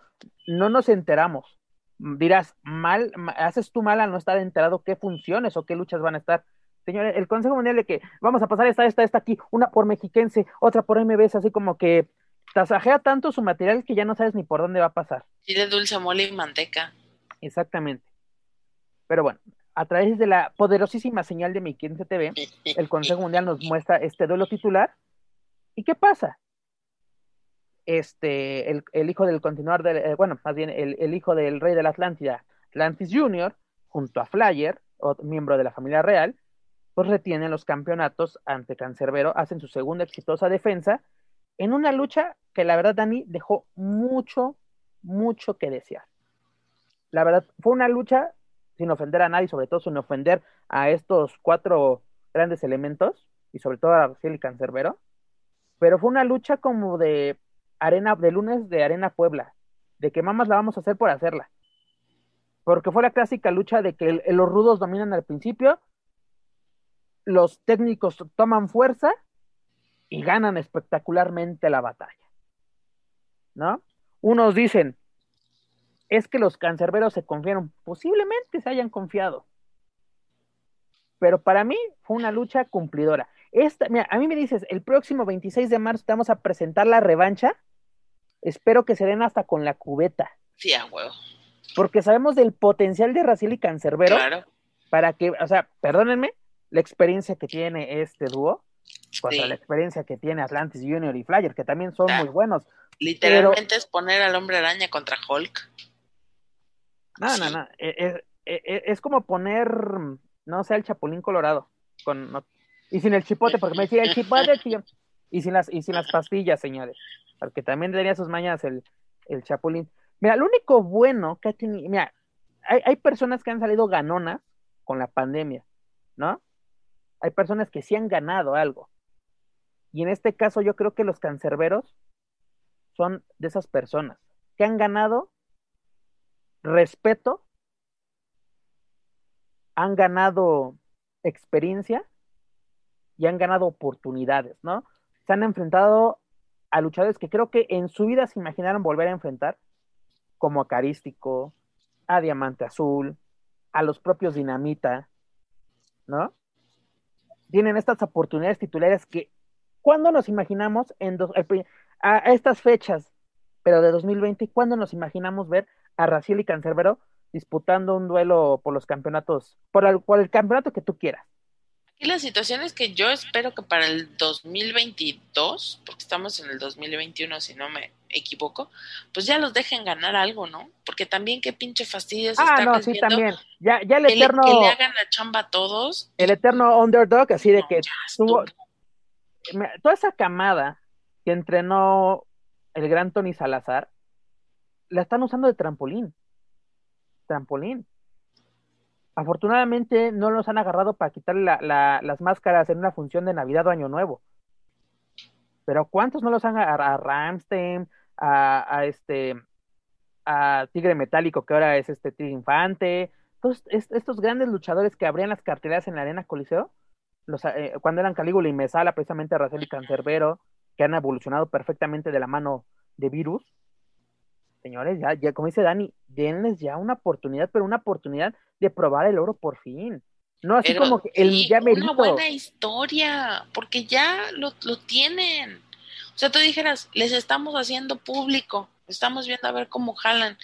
no nos enteramos. Dirás, mal, haces tú mal al no estar enterado qué funciones o qué luchas van a estar. Señores, el Consejo Mundial de que vamos a pasar esta, esta, esta aquí, una por mexiquense, otra por MBS, así como que tasajea tanto su material que ya no sabes ni por dónde va a pasar. Sí, de dulce mole y manteca. Exactamente. Pero bueno, a través de la poderosísima señal de mi 15 TV, el Consejo Mundial nos muestra este duelo titular. ¿Y qué pasa? Este, el, hijo del continuar, del, eh, bueno, más bien el, hijo del rey de la Atlántida, Atlantis Jr., junto a Flyer, miembro de la familia real, pues retienen los campeonatos ante Cancerbero, hacen su segunda exitosa defensa en una lucha que la verdad Dani dejó mucho, mucho que desear. La verdad, fue una lucha sin ofender a nadie, sobre todo sin ofender a estos cuatro grandes elementos, y sobre todo a Raciel y Cancerbero, pero fue una lucha como de arena, de lunes de Arena Puebla, de que mamás la vamos a hacer por hacerla. Porque fue la clásica lucha de que los rudos dominan al principio, los técnicos toman fuerza y ganan espectacularmente la batalla. ¿No? Unos dicen, es que los cancerberos se confiaron, posiblemente se hayan confiado. Pero para mí fue una lucha cumplidora. Esta, mira, a mí me dices, el próximo 26 de marzo vamos a presentar la revancha. Espero que se den hasta con la cubeta. Sí, a huevo. Porque sabemos del potencial de Raciel y Cancerbero. Claro. Para que, o sea, perdónenme, la experiencia que tiene este dúo contra la experiencia que tiene Atlantis Junior y Flyer, que también son muy buenos. Literalmente es poner al hombre araña contra Hulk. No, no, no. E, e, e, es, como poner, no sé, el Chapulín Colorado. Con, y sin el chipote, porque me decía el chipote, y sin las, y sin las pastillas, señores. Porque también tenía sus mañas el, el Chapulín. Mira, lo único bueno que ha tenido, mira, hay, hay personas que han salido ganonas con la pandemia, ¿no? hay personas que sí han ganado algo. Y en este caso yo creo que los cancerberos son de esas personas que han ganado respeto, han ganado experiencia y han ganado oportunidades, ¿no? Se han enfrentado a luchadores que creo que en su vida se imaginaron volver a enfrentar, como a Carístico, a Diamante Azul, a los propios Dinamita, ¿no? tienen estas oportunidades titulares que, ¿cuándo nos imaginamos en a, estas fechas, pero de 2020, cuándo nos imaginamos ver a Raciel y Cancerbero disputando un duelo por los campeonatos, por el, por el campeonato que tú quieras? Y la situación es que yo espero que para el 2022, porque estamos en el 2021 si no me equivoco, pues ya los dejen ganar algo, ¿no? Porque también qué pinche fastidio es ah, no, sí, también. Ya, ya el eterno... Que le, hagan la chamba a todos. El eterno underdog, así de que tuvo... Toda esa camada que entrenó el gran Tony Salazar, la están usando de trampolín. Trampolín. Afortunadamente no los han agarrado para quitarle las máscaras en una función de Navidad o Año Nuevo. Pero ¿cuántos no los han agarrado? A Ramstein, a, este, a Tigre Metálico, que ahora es este Tigre Infante. Todos estos grandes luchadores que abrían las carteleras en la Arena Coliseo, eh, cuando eran Calígula y Mesala, precisamente Racel y Cancerbero, que han evolucionado perfectamente de la mano de virus. Señores, ya, ya como dice Dani, denles ya una oportunidad, pero una oportunidad de probar el oro por fin. No así como que el ya Una buena historia, porque ya lo, lo tienen. O sea, tú dijeras, les estamos haciendo público, estamos viendo a ver cómo jalan.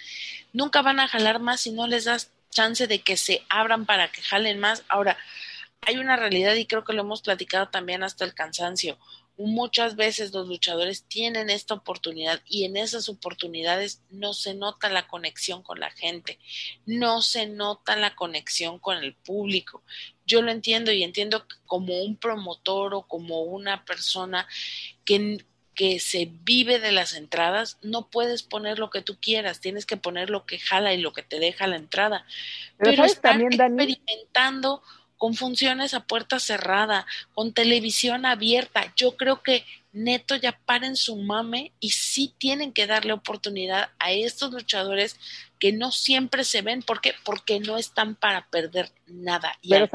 Nunca van a jalar más si no les das chance de que se abran para que jalen más. Ahora, hay una realidad y creo que lo hemos platicado también hasta el cansancio. Muchas veces los luchadores tienen esta oportunidad y en esas oportunidades no se nota la conexión con la gente, no se nota la conexión con el público. Yo lo entiendo y entiendo que como un promotor o como una persona que, que se vive de las entradas, no puedes poner lo que tú quieras, tienes que poner lo que jala y lo que te deja la entrada. Pero, están experimentando con funciones a puerta cerrada, con televisión abierta. Yo creo que neto ya paren su mame y sí tienen que darle oportunidad a estos luchadores que no siempre se ven. ¿Por qué? Porque no están para perder nada. Y Pero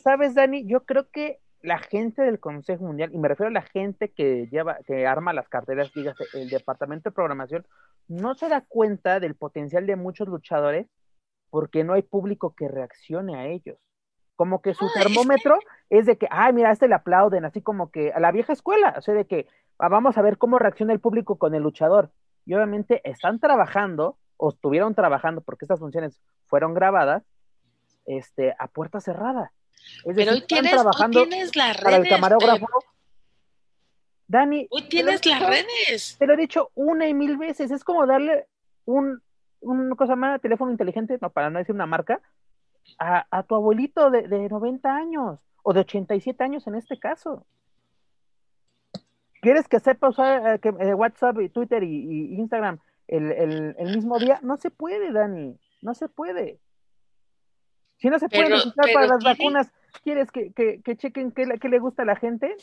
sabes, Dani, yo creo que la gente del Consejo Mundial, y me refiero a la gente que lleva, que arma las carteras, dígase, el departamento de programación, no se da cuenta del potencial de muchos luchadores porque no hay público que reaccione a ellos como que su termómetro es, de que, ay, mira, este le aplauden, así como que a la vieja escuela, o sea, de que ah, vamos a ver cómo reacciona el público con el luchador. Y obviamente están trabajando, o estuvieron trabajando, porque estas funciones fueron grabadas, este, a puerta cerrada. Es Pero hoy tienes, trabajando tienes las redes, para el camarógrafo. Dani. Hoy tienes las redes. Te lo he dicho una y mil veces. Es como darle un, un cosa más, teléfono inteligente, no, para no decir una marca, a, tu abuelito de, de 90 años o de 87 años en este caso. ¿Quieres que sepa usar eh, que, eh, WhatsApp y Twitter y, Instagram el, mismo día? No se puede, Dani, no se puede. Si no se puede necesitar para las vacunas, ¿quieres que, chequen qué, le gusta a la gente?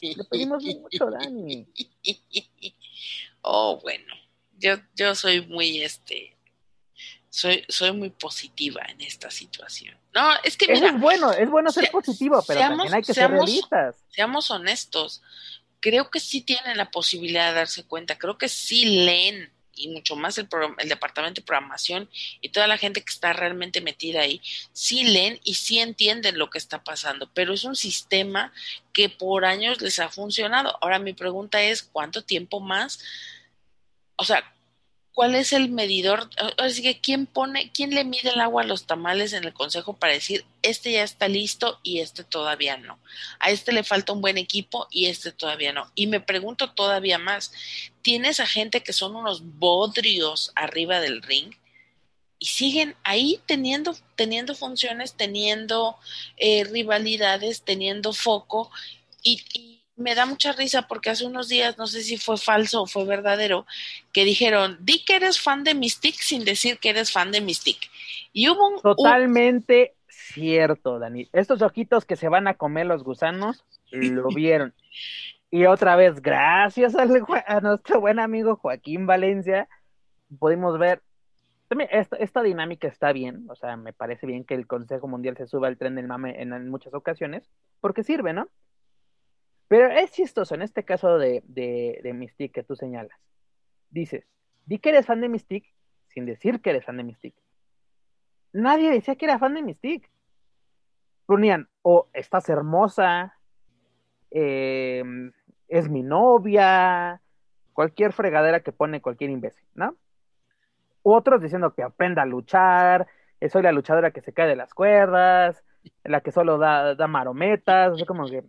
Le pedimos mucho, Dani. Oh, bueno, yo, yo soy muy, este, soy, soy muy positiva en esta situación. No, es que es bueno, es bueno ser positivo, pero también hay que ser realistas. Seamos honestos. Creo que sí tienen la posibilidad de darse cuenta, creo que sí leen y mucho más el, el departamento de programación y toda la gente que está realmente metida ahí, sí leen y sí entienden lo que está pasando, pero es un sistema que por años les ha funcionado. Ahora mi pregunta es, ¿cuánto tiempo más? O sea, ¿Cuál es el medidor? Así que quién pone, quién le mide el agua a los tamales en el consejo para decir este ya está listo y este todavía no. A este le falta un buen equipo y este todavía no. Y me pregunto todavía más, tienes a gente que son unos bodrios arriba del ring y siguen ahí teniendo, teniendo funciones, teniendo eh, rivalidades, teniendo foco y me da mucha risa porque hace unos días, no sé si fue falso o fue verdadero, que dijeron, di que eres fan de Mystic sin decir que eres fan de Mystic. Y hubo un... Totalmente cierto, Dani. Estos ojitos que se van a comer los gusanos, lo vieron. Y otra vez, gracias a nuestro buen amigo Joaquín Valencia, pudimos ver esta, esta, dinámica está bien, o sea, me parece bien que el Consejo Mundial se suba al tren del mame en muchas ocasiones, porque sirve, ¿no? Pero es chistoso en este caso de, de, Mystique que tú señalas. Dices, di que eres fan de Mystique sin decir que eres fan de Mystique. Nadie decía que era fan de Mystique. Ponían, o estás hermosa, em, es mi novia, cualquier fregadera que pone cualquier imbécil, ¿no? Otros diciendo que aprenda a luchar, soy la luchadora que se cae de las cuerdas, la que solo da, da marometas, o sea, como que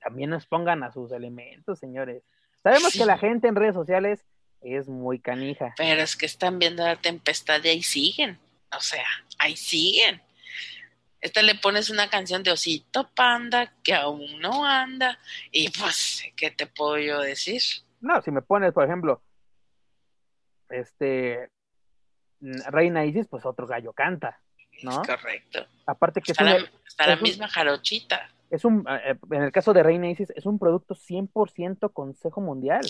también nos pongan a sus elementos, señores. Sabemos que la gente en redes sociales es muy canija. Pero es que están viendo la tempestad y ahí siguen. O sea, ahí siguen. Esta le pones una canción de Osito Panda que aún no anda. Y pues, ¿qué te puedo yo decir? No, si me pones, por ejemplo, este Reina Isis, pues otro gallo canta, ¿no? correcto. Aparte que está, la, la misma jarochita es un, eh, en el caso de Reina Isis, es un producto 100% Consejo Mundial.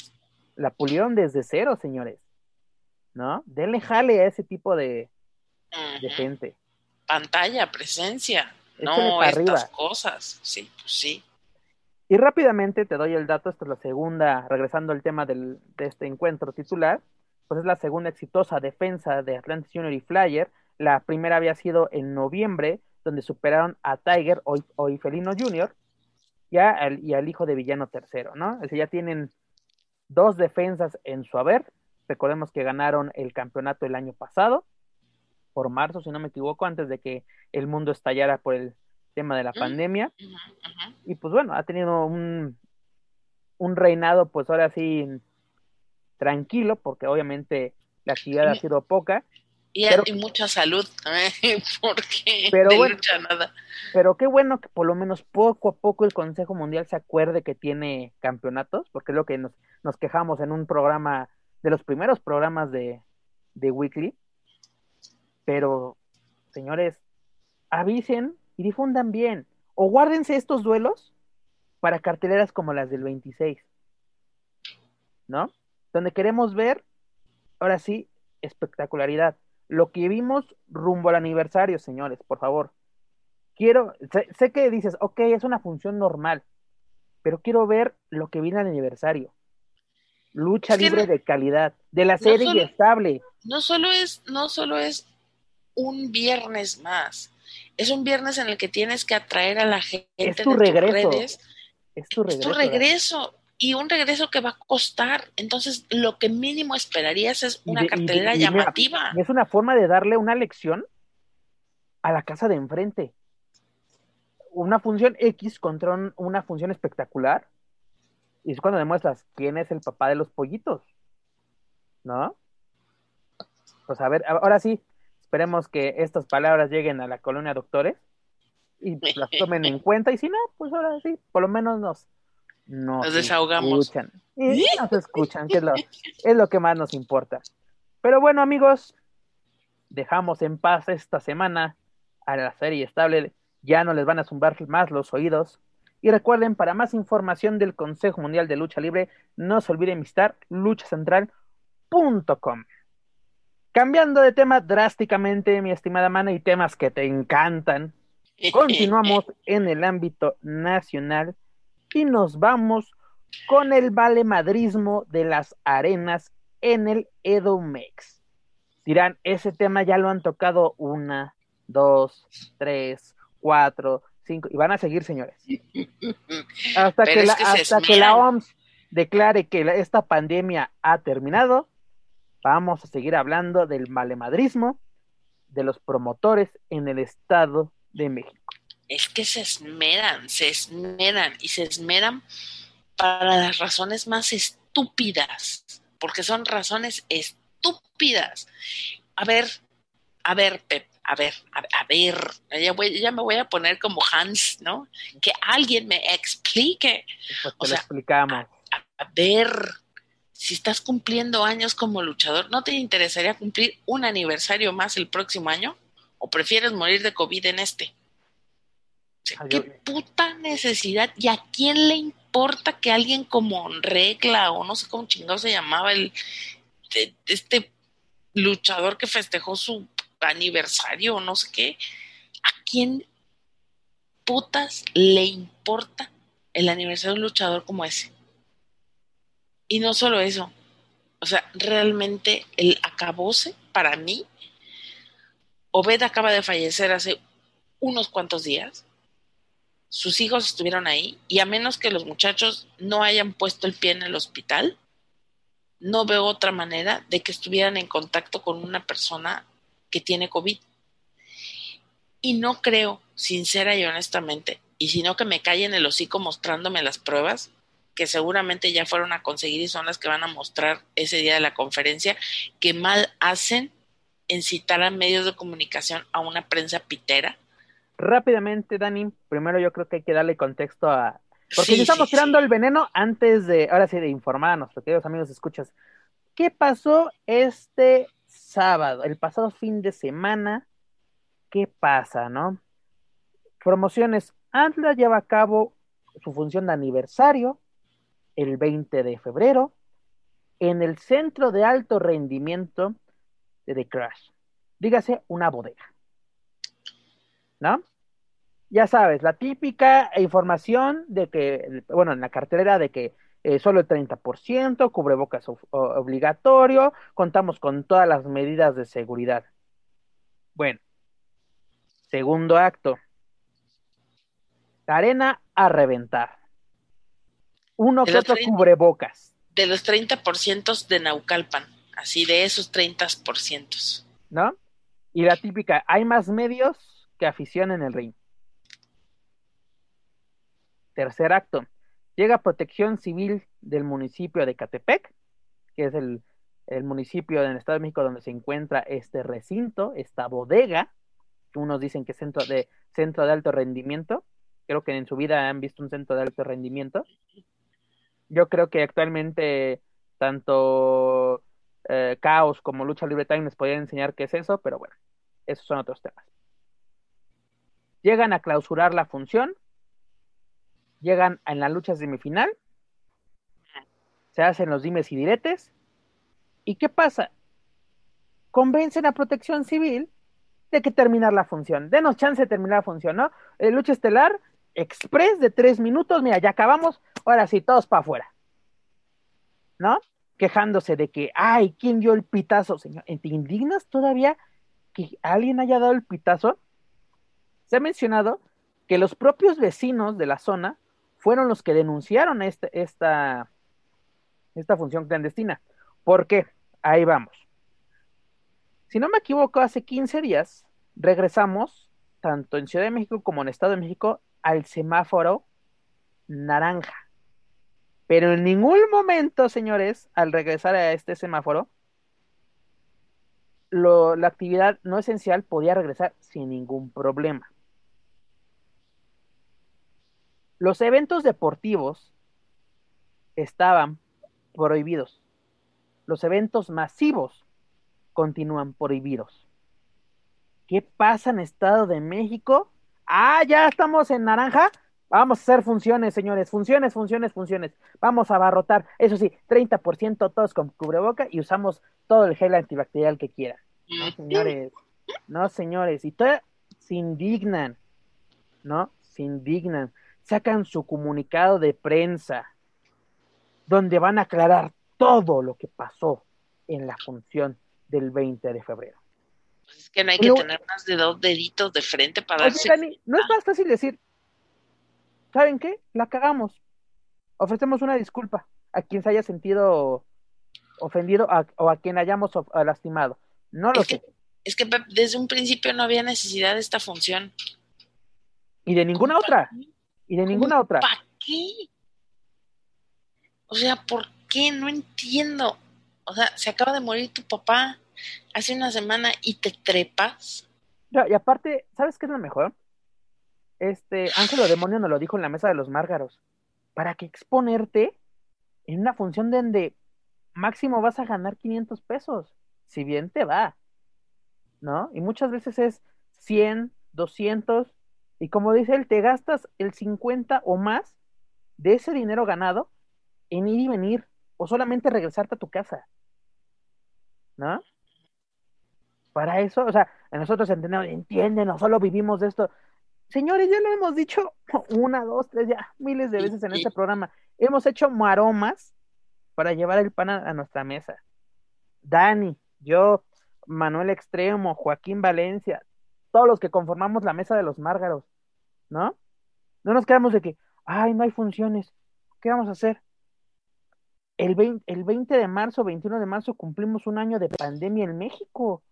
La pulieron desde cero, señores. ¿No? Denle jale a ese tipo de, de gente. Pantalla, presencia. no estas cosas. Sí, pues sí. Y rápidamente te doy el dato, esta es la segunda, regresando al tema del, de este encuentro titular, pues es la segunda exitosa defensa de Atlantis Junior y Flyer. La primera había sido en noviembre, donde superaron a Tiger o, Felino Junior y, y al hijo de Villano tercero, ¿no? Es decir, ya tienen dos defensas en su haber. Recordemos que ganaron el campeonato el año pasado, por marzo, si no me equivoco, antes de que el mundo estallara por el tema de la mm, pandemia. Y pues bueno, ha tenido un, un reinado, pues ahora sí, tranquilo, porque obviamente la actividad ha sido poca. Y, hay mucha salud, porque pero bueno, nada. Pero qué bueno que por lo menos poco a poco el Consejo Mundial se acuerde que tiene campeonatos, porque es lo que nos, nos quejamos en un programa, de los primeros programas de, de Weekly. Pero, señores, avisen y difundan bien. O guárdense estos duelos para carteleras como las del 26. ¿No? Donde queremos ver, ahora sí, espectacularidad. Lo que vimos rumbo al aniversario, señores, por favor. Quiero, sé, que dices, ok, es una función normal, pero quiero ver lo que viene al aniversario. Lucha libre de calidad, de la serie estable. No solo es, no solo es un viernes más, es un viernes en el que tienes que atraer a la gente es tu regreso. Es tu regreso. Es tu regreso y un regreso que va a costar. Entonces, lo que mínimo esperarías es una cartelera llamativa. es una forma de darle una lección a la casa de enfrente. Una función X contra una función espectacular. Y es cuando demuestras quién es el papá de los pollitos. ¿No? Pues a ver, ahora sí, esperemos que estas palabras lleguen a la colonia doctores y las tomen en cuenta. Y si no, pues ahora sí, por lo menos nos nos, desahogamos. Escuchan. Y nos escuchan, que es lo, es lo que más nos importa. Pero bueno, amigos, dejamos en paz esta semana a la serie estable. Ya no les van a zumbar más los oídos. Y recuerden, para más información del Consejo Mundial de Lucha Libre, no se olviden visitar luchacentral.com. Cambiando de tema drásticamente, mi estimada Mana, y temas que te encantan, continuamos en el ámbito nacional y nos vamos con el valemadrismo de las arenas en el Edomex. Dirán, ese tema ya lo han tocado una, dos, tres, cuatro, cinco, y van a seguir, señores. Hasta, que la, hasta que la OMS declare que esta pandemia ha terminado, vamos a seguir hablando del valemadrismo de los promotores en el Estado de México es que se esmeran, se esmeran y se esmeran para las razones más estúpidas, porque son razones estúpidas. A ver, a ver, Pep, a ver, a, ver, ya, me voy a poner como Hans, ¿no? Que alguien me explique. Pues o sea, explicamos. a ver, si estás cumpliendo años como luchador, ¿no te interesaría cumplir un aniversario más el próximo año? ¿O prefieres morir de COVID en este? ¿Qué puta necesidad? ¿Y a quién le importa que alguien como Regla o no sé cómo chingado se llamaba el este luchador que festejó su aniversario o no sé qué? ¿A quién putas le importa el aniversario de un luchador como ese? Y no solo eso, o sea, realmente el acabose para mí, Obed acaba de fallecer hace unos cuantos días sus hijos estuvieron ahí y a menos que los muchachos no hayan puesto el pie en el hospital, no veo otra manera de que estuvieran en contacto con una persona que tiene COVID. Y no creo, sincera y honestamente, y sino que me callen el hocico mostrándome las pruebas, que seguramente ya fueron a conseguir y son las que van a mostrar ese día de la conferencia, que mal hacen en citar a medios de comunicación a una prensa pitera rápidamente, Dani, primero yo creo que hay que darle contexto a... Porque ya estamos tirando el veneno antes de, ahora sí, de informar a nuestros queridos amigos escuchas. ¿Qué pasó este sábado, el pasado fin de semana? ¿Qué pasa, no? Promociones. Atlas lleva a cabo su función de aniversario el 20 de febrero en el centro de alto rendimiento de The Crash. Dígase una bodega. ¿No? ya sabes, la típica información de que, bueno, en la cartelera de que eh, solo el 30%, cubrebocas obligatorio, contamos con todas las medidas de seguridad. Bueno, segundo acto. arena a reventar. Uno que otro cubrebocas. De los 30% de Naucalpan, así de esos 30%. ¿No? Y la típica, hay más medios que afición en el ring. Tercer acto. Llega Protección Civil del municipio de Catepec, que es el, municipio del Estado de México donde se encuentra este recinto, esta bodega, unos dicen que es centro de, centro de alto rendimiento. Creo que en su vida han visto un centro de alto rendimiento. Yo creo que actualmente tanto eh, Caos como Lucha Libre Time les podrían enseñar qué es eso, pero bueno, esos son otros temas. Llegan a clausurar la función llegan en la lucha semifinal, se hacen los dimes y diretes, ¿y qué pasa? Convencen a Protección Civil de que terminar la función, denos chance de terminar la función, ¿no? El lucha estelar, express de tres minutos, mira, ya acabamos, ahora sí, todos para afuera, ¿no? Quejándose de que, ay, ¿quién dio el pitazo, señor? ¿Te indignas todavía que alguien haya dado el pitazo? Se ha mencionado que los propios vecinos de la zona fueron los que denunciaron este, esta, esta función clandestina. ¿Por qué? Ahí vamos. Si no me equivoco, hace 15 días regresamos, tanto en Ciudad de México como en Estado de México, al semáforo naranja. Pero en ningún momento, señores, al regresar a este semáforo, la actividad no esencial podía regresar sin ningún problema. Los eventos deportivos estaban prohibidos. Los eventos masivos continúan prohibidos. ¿Qué pasa en Estado de México? Ah, ya estamos en naranja. Vamos a hacer funciones, señores. Funciones, funciones, funciones. Vamos a abarrotar. Eso sí, 30% todos con cubreboca y usamos todo el gel antibacterial que quieran. No, señores. No, señores. Y todavía se indignan. ¿No? Se indignan sacan su comunicado de prensa, donde van a aclarar todo lo que pasó en la función del 20 de febrero. Pues es que no hay que tener más de dos deditos de frente para darse... no es más fácil decir, ¿saben qué? La cagamos. Ofrecemos una disculpa a quien se haya sentido ofendido o a quien hayamos lastimado. No lo sé. es que desde un principio no había necesidad de esta función. Y de ninguna otra y de ninguna otra. ¿Para qué? O sea, ¿por qué? No entiendo. O sea, se acaba de morir tu papá hace una semana y te trepas. y aparte, ¿sabes qué es lo mejor? Este, Ángelo Demonio nos lo dijo en la mesa de los márgaros. ¿Para qué exponerte en una función donde máximo vas a ganar 500 pesos? Si bien te va. ¿No? Y muchas veces es 100, 200, y como dice él, te gastas el 50 o más de ese dinero ganado en ir y venir o solamente regresarte a tu casa. ¿No? Para eso, o sea, nosotros entendemos, entienden, no solo vivimos de esto. Señores, ya lo hemos dicho una, dos, tres, ya miles de veces en este programa. Hemos hecho maromas para llevar el pan a nuestra mesa. Dani, yo, Manuel Extremo, Joaquín Valencia, todos los que conformamos la mesa de los márgaros, ¿no? No nos quedamos de que, ay, no hay funciones, ¿qué vamos a hacer? El 20, el 20 de marzo, 21 de marzo cumplimos un año de pandemia en México.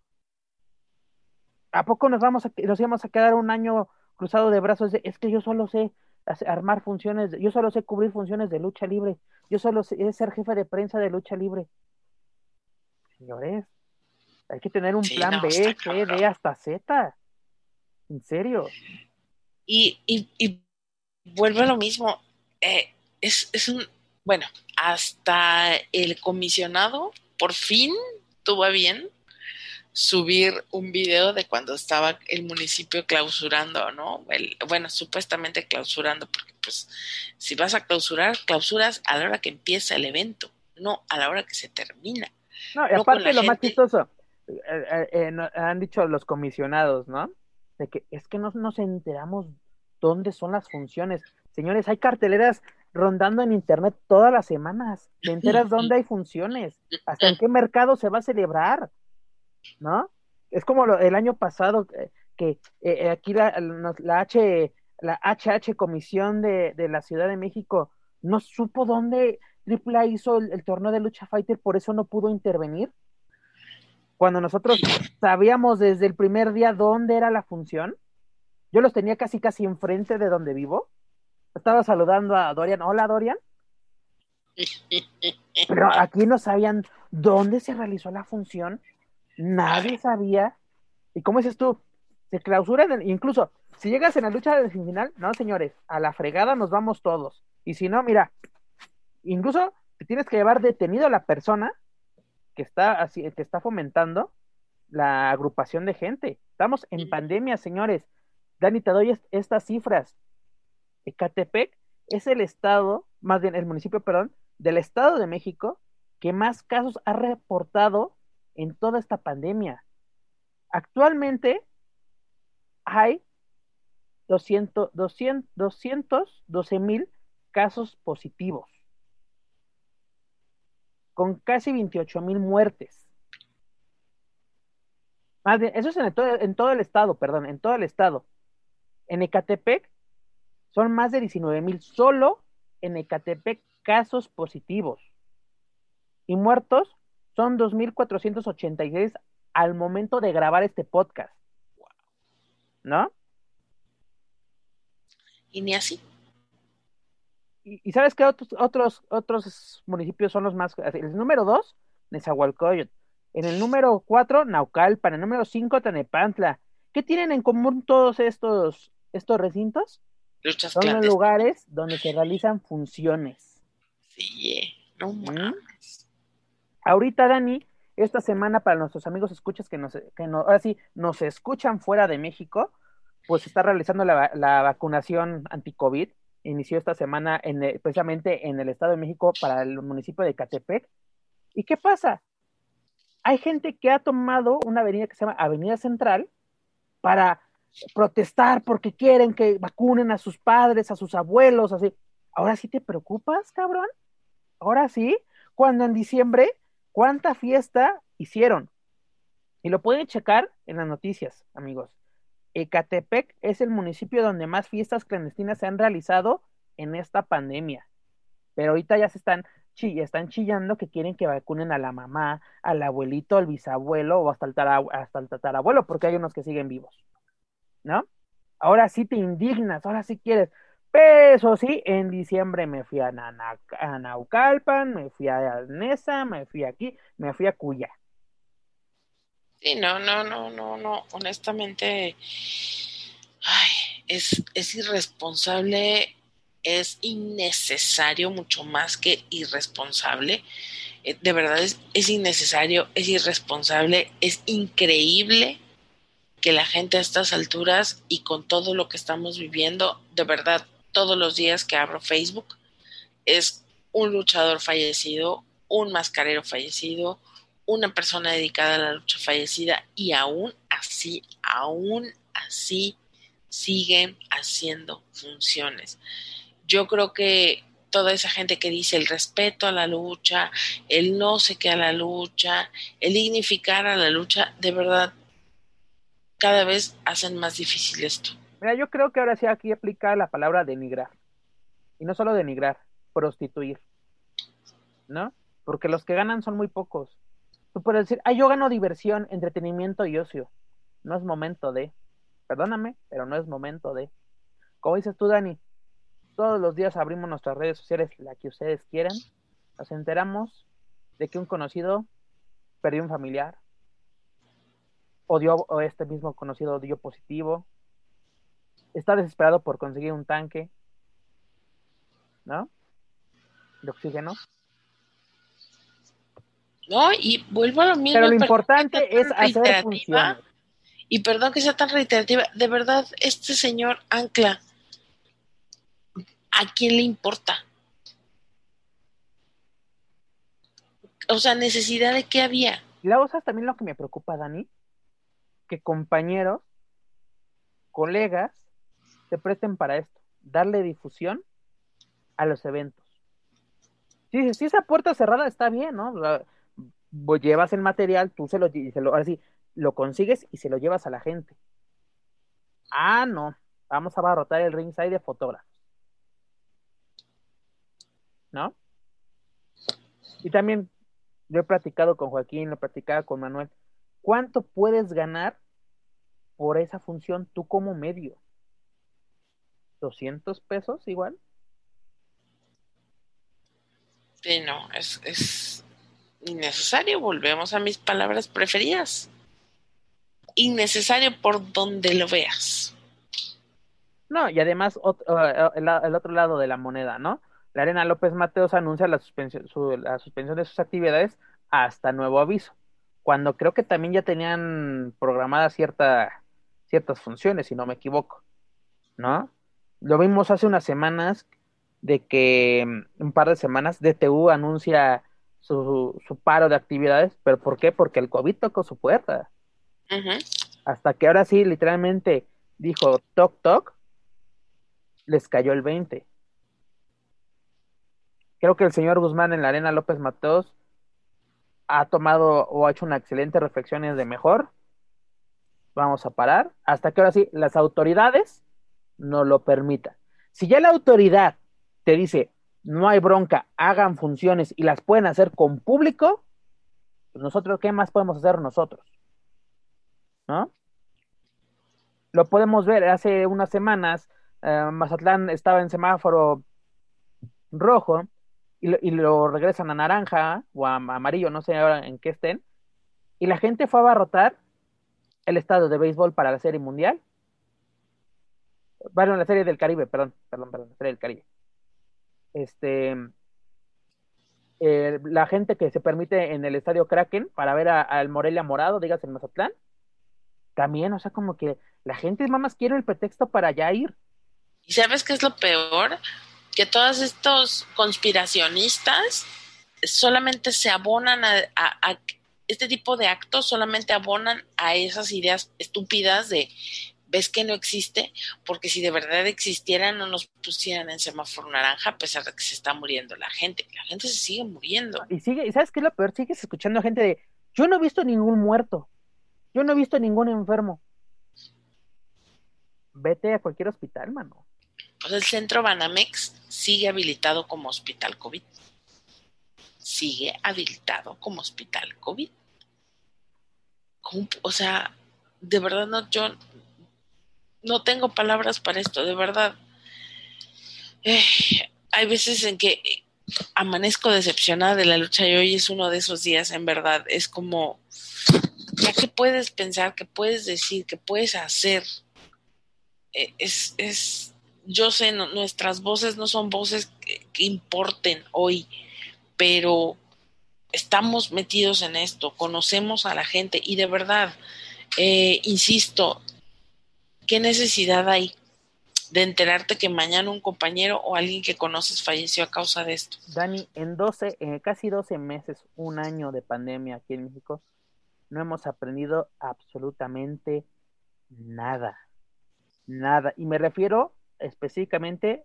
¿A poco nos vamos a, nos íbamos a quedar un año cruzado de brazos? es que yo solo sé armar funciones, yo solo sé cubrir funciones de lucha libre, yo solo sé ser jefe de prensa de lucha libre. Señores, hay que tener un plan B, C, D hasta Z. ¿En serio? Y, y, vuelve a lo mismo. Eh, es, es un. Bueno, hasta el comisionado por fin tuvo bien subir un video de cuando estaba el municipio clausurando, ¿no? El, bueno, supuestamente clausurando, porque pues si vas a clausurar, clausuras a la hora que empieza el evento, no a la hora que se termina. No, y aparte lo más chistoso, eh, eh, han dicho los comisionados, ¿no? De que es que no nos enteramos ¿dónde son las funciones? Señores, hay carteleras rondando en internet todas las semanas. ¿Te enteras dónde hay funciones? ¿Hasta en qué mercado se va a celebrar? ¿No? Es como el año pasado eh, que eh, eh, aquí la, la, H, la HH Comisión de, la Ciudad de México no supo dónde AAA hizo el, torneo de lucha fighter, por eso no pudo intervenir. Cuando nosotros sabíamos desde el primer día dónde era la función, yo los tenía casi casi enfrente de donde vivo. Estaba saludando a Dorian. Hola, Dorian. Pero aquí no sabían dónde se realizó la función. Nadie sabía. ¿Y cómo dices tú? Se clausuran, incluso si llegas en la lucha de final, no, señores, a la fregada nos vamos todos. Y si no, mira, incluso te tienes que llevar detenido a la persona que está, así, que está fomentando la agrupación de gente. Estamos en pandemia, señores. Dani, te doy estas cifras. Ecatepec es el estado, más bien el municipio, perdón, del Estado de México que más casos ha reportado en toda esta pandemia. Actualmente hay 200, 200, 212 mil casos positivos, con casi 28 mil muertes. Eso es en, todo, en todo el estado, perdón, en todo el estado. En Ecatepec son más de 19 mil solo en Ecatepec casos positivos. Y muertos son 2.486 al momento de grabar este podcast. ¿No? Y ni así. ¿Y, sabes qué otros, otros, otros municipios son los más? El número dos, Nezahualcóyotl. En el número cuatro, Naucalpan. En el número cinco, Tanepantla. ¿Qué tienen en común todos estos, estos recintos? Son los lugares donde se realizan funciones. Sí, no mames. Ahorita, Dani, esta semana para nuestros amigos escuchas que nos, que no, ahora sí, nos escuchan fuera de México, pues está realizando la, la vacunación anti-COVID. Inició esta semana en, precisamente en el Estado de México para el municipio de Catepec. ¿Y qué pasa? Hay gente que ha tomado una avenida que se llama Avenida Central para protestar porque quieren que vacunen a sus padres, a sus abuelos, así. Ahora sí te preocupas, cabrón. Ahora sí, cuando en diciembre, ¿cuánta fiesta hicieron? Y lo pueden checar en las noticias, amigos. Ecatepec es el municipio donde más fiestas clandestinas se han realizado en esta pandemia. Pero ahorita ya se están, están chillando que quieren que vacunen a la mamá, al abuelito, al bisabuelo o hasta el, tatarabuelo, porque hay unos que siguen vivos. ¿no? Ahora sí te indignas, ahora sí quieres. Pero sí, en diciembre me fui a, Naucalpan, me fui a Nesa, me fui aquí, me fui a Cuya. Sí, no, no, no, no, no, honestamente, ay, es, es irresponsable, es innecesario, mucho más que irresponsable. Eh, de verdad es, es innecesario, es irresponsable, es increíble que la gente a estas alturas y con todo lo que estamos viviendo, de verdad, todos los días que abro Facebook, es un luchador fallecido, un mascarero fallecido, una persona dedicada a la lucha fallecida y aún así, aún así siguen haciendo funciones. Yo creo que toda esa gente que dice el respeto a la lucha, el no sé qué a la lucha, el dignificar a la lucha, de verdad cada vez hacen más difícil esto. Mira, yo creo que ahora sí aquí aplica la palabra denigrar. Y no solo denigrar, prostituir. ¿No? Porque los que ganan son muy pocos. Tú puedes decir, ah, yo gano diversión, entretenimiento y ocio. No es momento de. Perdóname, pero no es momento de. Como dices tú, Dani, todos los días abrimos nuestras redes sociales, la que ustedes quieran. Nos enteramos de que un conocido perdió un familiar, o dio o este mismo conocido dio positivo, está desesperado por conseguir un tanque, ¿no? De oxígeno. No, y vuelvo a lo mismo. Pero lo importante es hacer funciones. Y perdón que sea tan reiterativa, de verdad, este señor Ancla, ¿a quién le importa? O sea, necesidad de qué había. La cosa también lo que me preocupa, Dani, que compañeros, colegas, se presten para esto, darle difusión a los eventos. Si, si esa puerta cerrada está bien, ¿no? Llevas el material, tú se lo, se lo, ahora sí, lo consigues y se lo llevas a la gente. Ah, no, vamos a abarrotar el ringside de fotógrafos. ¿No? Y también yo he platicado con Joaquín, lo he platicado con Manuel. ¿Cuánto puedes ganar por esa función tú como medio? ¿200 pesos igual? Sí, no, es, es innecesario. Volvemos a mis palabras preferidas. Innecesario por donde lo veas. No, y además el, otro lado de la moneda, ¿no? La Arena López Mateos anuncia la suspensión, la suspensión de sus actividades hasta nuevo aviso, cuando creo que también ya tenían programadas cierta, ciertas funciones, si no me equivoco, ¿no? Lo vimos hace unas semanas de que mm, un par de semanas DTU anuncia su, su paro de actividades, pero ¿por qué? Porque el COVID tocó su puerta. Hasta que ahora sí, literalmente dijo toc toc, les cayó el 20. Creo que el señor Guzmán en la Arena López Mateos ha tomado o ha hecho una excelente reflexión de mejor. Vamos a parar hasta que ahora sí las autoridades no lo permitan. Si ya la autoridad te dice no hay bronca, hagan funciones y las pueden hacer con público, pues nosotros, ¿qué más podemos hacer nosotros? ¿No? Lo podemos ver, hace unas semanas eh, Mazatlán estaba en semáforo rojo y lo, regresan a naranja o a, amarillo, no sé ahora en qué estén, y la gente fue a abarrotar el estadio de béisbol para la Serie Mundial. Bueno, la Serie del Caribe, perdón, perdón, perdón, la Serie del Caribe. Este, eh, la gente que se permite en el estadio Kraken para ver al Morelia Morado, digas en Mazatlán, también, o sea, como que la gente más quiere el pretexto para ya ir. ¿Y sabes qué es lo peor? que todos estos conspiracionistas solamente se abonan a, este tipo de actos, solamente abonan a esas ideas estúpidas de ves que no existe, porque si de verdad existiera no nos pusieran en semáforo naranja a pesar de que se está muriendo la gente. La gente se sigue muriendo. Y sigue, ¿y sabes qué es lo peor? Sigues escuchando a gente de yo no he visto ningún muerto, yo no he visto ningún enfermo. Vete a cualquier hospital, mano. Pues el centro Banamex sigue habilitado como hospital COVID. Sigue habilitado como hospital COVID. O sea, de verdad no, yo no tengo palabras para esto, de verdad. Eh, hay veces en que amanezco decepcionada de la lucha y hoy es uno de esos días, en verdad. Es como, ya puedes pensar, que puedes decir, que puedes hacer, eh, es, es, yo sé, nuestras voces no son voces que, importen hoy, pero estamos metidos en esto, conocemos a la gente y de verdad, eh, insisto, ¿qué necesidad hay de enterarte que mañana un compañero o alguien que conoces falleció a causa de esto? Dani, en 12, en casi 12 meses, un año de pandemia aquí en México, no hemos aprendido absolutamente nada. Nada. Y me refiero específicamente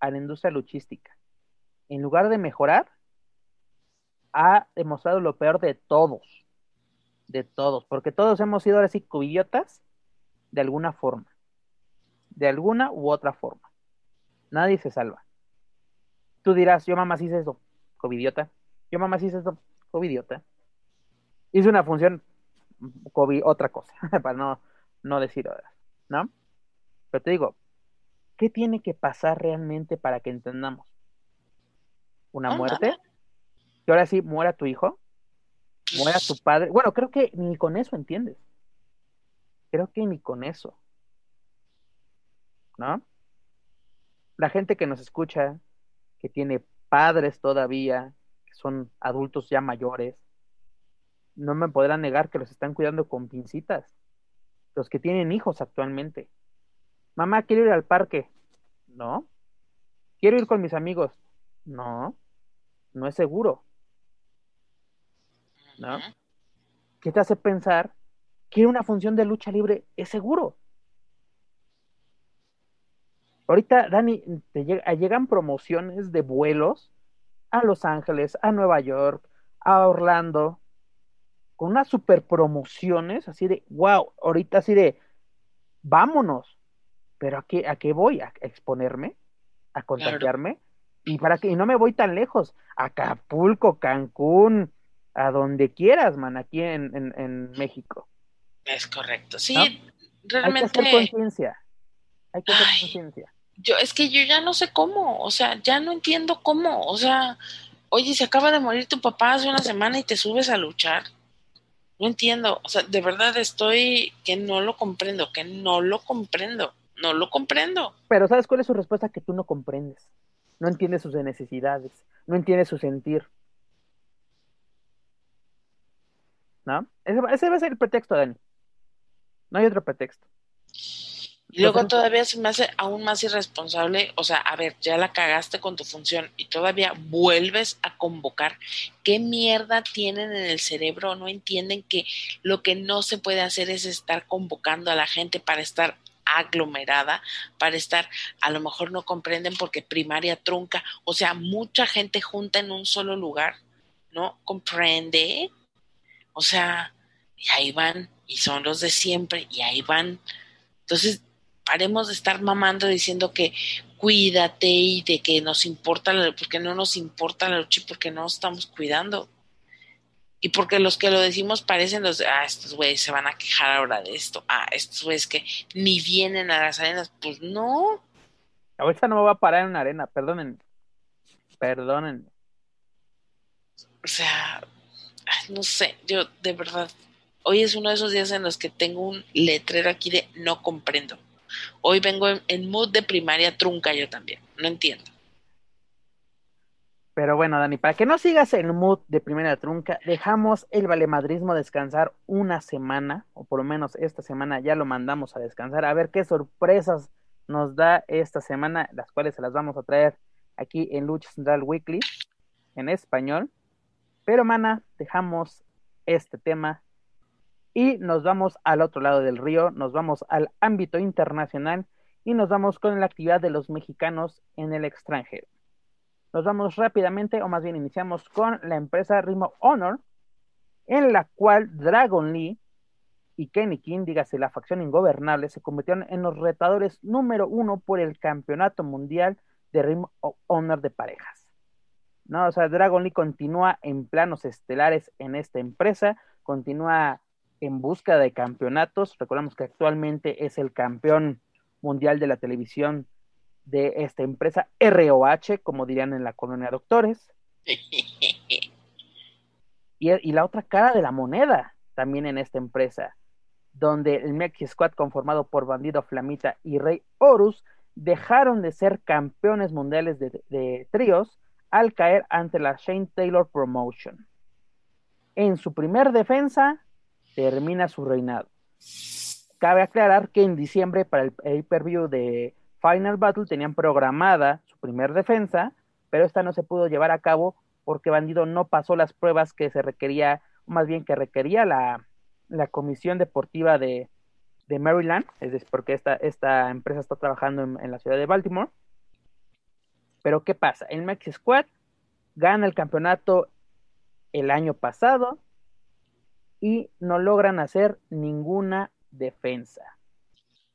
a la industria luchística. En lugar de mejorar, ha demostrado lo peor de todos, de todos, porque todos hemos sido ahora sí covidiotas de alguna forma, de alguna u otra forma. Nadie se salva. Tú dirás, yo mamá hice eso, covidiota. Yo mamá hice eso, covidiota. Hice una función, COVID, otra cosa, para no, no decir ahora, ¿no? Pero te digo, ¿Qué tiene que pasar realmente para que entendamos? ¿Una muerte? ¿Que ahora sí muera tu hijo? ¿Muera tu padre? Bueno, creo que ni con eso entiendes. Creo que ni con eso. ¿No? La gente que nos escucha, que tiene padres todavía, que son adultos ya mayores, no me podrán negar que los están cuidando con pincitas. Los que tienen hijos actualmente. Mamá, quiero ir al parque. No. Quiero ir con mis amigos. No. No es seguro. ¿No? ¿Qué te hace pensar que una función de lucha libre es seguro? Ahorita, Dani, te llegan promociones de vuelos a Los Ángeles, a Nueva York, a Orlando, con unas super promociones así de, wow, ahorita así de, vámonos, pero ¿a qué, a qué voy? ¿A exponerme? ¿A contagiarme? Y para que y no me voy tan lejos, Acapulco, Cancún, a donde quieras, man, aquí en, en, México. Es correcto, sí, realmente. Hay que hacer conciencia. Hay que hacer conciencia. Yo, es que yo ya no sé cómo, o sea, ya no entiendo cómo, o sea, oye, se acaba de morir tu papá hace una semana y te subes a luchar. No entiendo, o sea, de verdad estoy que no lo comprendo, que no lo comprendo, no lo comprendo. Pero ¿sabes cuál es su respuesta? Que tú no comprendes, no entiendes sus necesidades, no entiendes su sentir. ¿No? Ese, ese va a ser el pretexto, Dani. No hay otro pretexto. Y luego todavía se me hace aún más irresponsable, o sea, a ver, ya la cagaste con tu función y todavía vuelves a convocar. ¿Qué mierda tienen en el cerebro? No entienden que lo que no se puede hacer es estar convocando a la gente para estar aglomerada, para estar, a lo mejor no comprenden porque primaria trunca, o sea, mucha gente junta en un solo lugar, ¿no? ¿Comprende? O sea, y ahí van, y son los de siempre, y ahí van. Entonces, paremos de estar mamando diciendo que cuídate y de que nos importa, porque no nos importa la lucha porque no estamos cuidando. Y porque los que lo decimos parecen los, ah, estos güeyes se van a quejar ahora de esto, ah, estos güeyes que ni vienen a las arenas, pues no. Ahorita no me va a parar en una arena, perdonen, perdonen. O sea, no sé, yo de verdad, hoy es uno de esos días en los que tengo un letrero aquí de no comprendo. Hoy vengo en, mood de primaria trunca yo también. No entiendo. Pero bueno, Dani, para que no sigas en mood de primaria trunca, dejamos el valemadrismo descansar una semana, o por lo menos esta semana ya lo mandamos a descansar, a ver qué sorpresas nos da esta semana, las cuales se las vamos a traer aquí en Lucha Central Weekly, en español. Pero, mana, dejamos este tema y nos vamos al otro lado del río, nos vamos al ámbito internacional y nos vamos con la actividad de los mexicanos en el extranjero. Nos vamos rápidamente, o más bien iniciamos con la empresa Rimo Honor, en la cual Dragon Lee y Kenny King, dígase la facción ingobernable, se convirtieron en los retadores número uno por el campeonato mundial de Ring Honor de parejas. No, o sea, Dragon Lee continúa en planos estelares en esta empresa, continúa en busca de campeonatos. Recordamos que actualmente es el campeón mundial de la televisión de esta empresa, ROH, como dirían en la colonia doctores. Y, la otra cara de la moneda también en esta empresa, donde el Mexi Squad, conformado por Bandido Flamita y Rey Horus, dejaron de ser campeones mundiales de, de tríos al caer ante la Shane Taylor Promotion. En su primer defensa, termina su reinado. Cabe aclarar que en diciembre para el pay-per-view de Final Battle tenían programada su primer defensa, pero esta no se pudo llevar a cabo porque Bandido no pasó las pruebas que se requería, más bien que requería la, comisión deportiva de, Maryland, es decir, porque esta, esta empresa está trabajando en, en, la ciudad de Baltimore. Pero ¿qué pasa? El Max Squad gana el campeonato el año pasado, y no logran hacer ninguna defensa.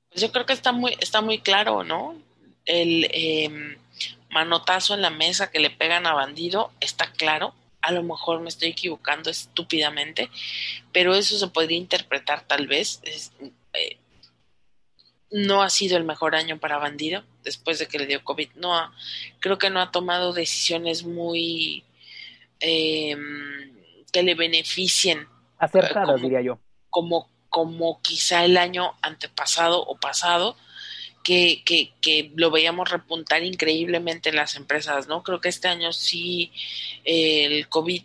Pues yo creo que está muy, está muy claro, ¿no? El em, manotazo en la mesa que le pegan a bandido está claro. A lo mejor me estoy equivocando estúpidamente, pero eso se podría interpretar tal vez. Eh, no ha sido el mejor año para Bandido después de que le dio COVID. No creo que no ha tomado decisiones muy em, que le beneficien Acertadas, diría yo. Como, como quizá el año antepasado o pasado, que, que, que, lo veíamos repuntar increíblemente en las empresas, ¿no? Creo que este año sí eh, el COVID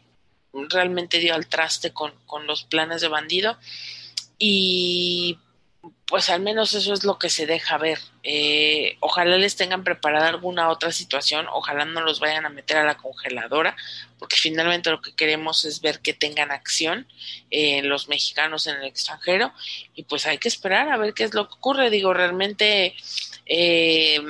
realmente dio al traste con, con los planes de bandido y pues al menos eso es lo que se deja ver. Eh, ojalá les tengan preparada alguna otra situación, ojalá no los vayan a meter a la congeladora, porque finalmente lo que queremos es ver que tengan acción eh, los mexicanos en el extranjero y pues hay que esperar a ver qué es lo que ocurre. Digo, realmente eh,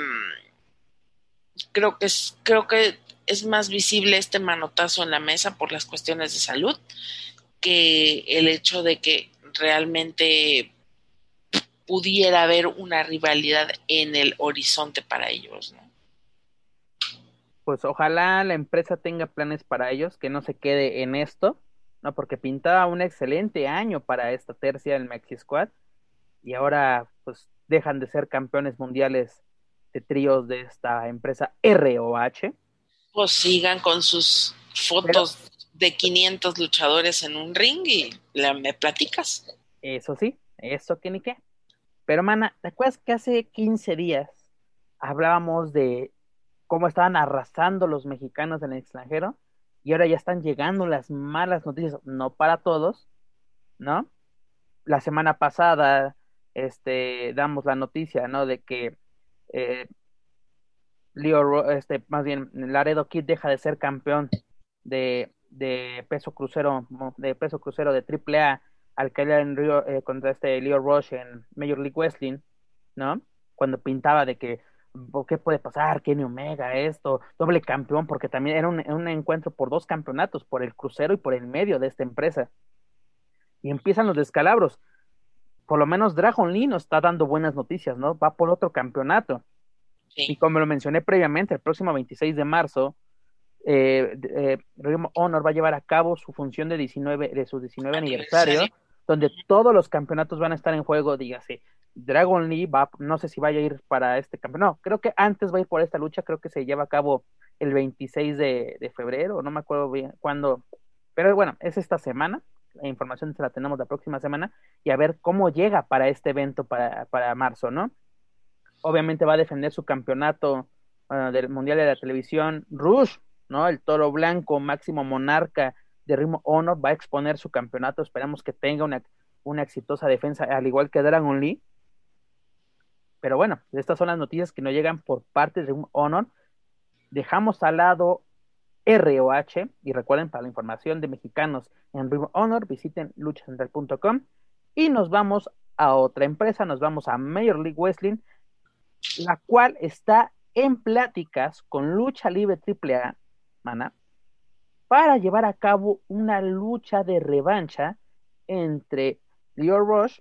creo que es, creo que es más visible este manotazo en la mesa por las cuestiones de salud que el hecho de que realmente pudiera haber una rivalidad en el horizonte para ellos, ¿no? Pues ojalá la empresa tenga planes para ellos, que no se quede en esto, ¿no? Porque pintaba un excelente año para esta tercia del Maxi Squad y ahora pues dejan de ser campeones mundiales de tríos de esta empresa ROH. Pues sigan con sus fotos de 500 luchadores en un ring y me platicas. Eso sí, eso que ni qué. Pero, mana, ¿te acuerdas que hace 15 días hablábamos de cómo estaban arrasando los mexicanos en el extranjero? Y ahora ya están llegando las malas noticias, no para todos, ¿no? La semana pasada, este, damos la noticia, ¿no? De que eh, Leo, este, más bien, Laredo Kid deja de ser campeón de, de peso crucero, de peso crucero de AAA al caer en Río eh, contra este Leo Rush en Major League Wrestling, ¿no? Cuando pintaba de que, ¿qué puede pasar? Kenny Omega, esto, doble campeón, porque también era un, encuentro por dos campeonatos, por el crucero y por el medio de esta empresa. Y empiezan los descalabros. Por lo menos Dragon Lee nos está dando buenas noticias, ¿no? Va por otro campeonato. Y como lo mencioné previamente, el próximo 26 de marzo, eh, eh, Honor va a llevar a cabo su función de 19 de su 19 aniversario donde todos los campeonatos van a estar en juego, dígase. Dragon Lee va, no sé si vaya a ir para este campeonato, no, creo que antes va a ir por esta lucha, creo que se lleva a cabo el 26 de, febrero, no me acuerdo bien cuándo, pero bueno, es esta semana, la información se la tenemos la próxima semana, y a ver cómo llega para este evento para, para marzo, ¿no? Obviamente va a defender su campeonato ah, del Mundial de la Televisión, Rush, ¿no? El toro blanco, máximo monarca de Ritmo Honor va a exponer su campeonato. Esperamos que tenga una, una exitosa defensa, al igual que Dragon Lee. Pero bueno, estas son las noticias que nos llegan por parte de Ritmo Honor. Dejamos al lado ROH y recuerden para la información de mexicanos en Ritmo Honor visiten luchacentral.com y nos vamos a otra empresa, nos vamos a Major League Wrestling, la cual está en pláticas con Lucha Libre AAA, mana, para llevar a cabo una lucha de revancha entre Leo Rush,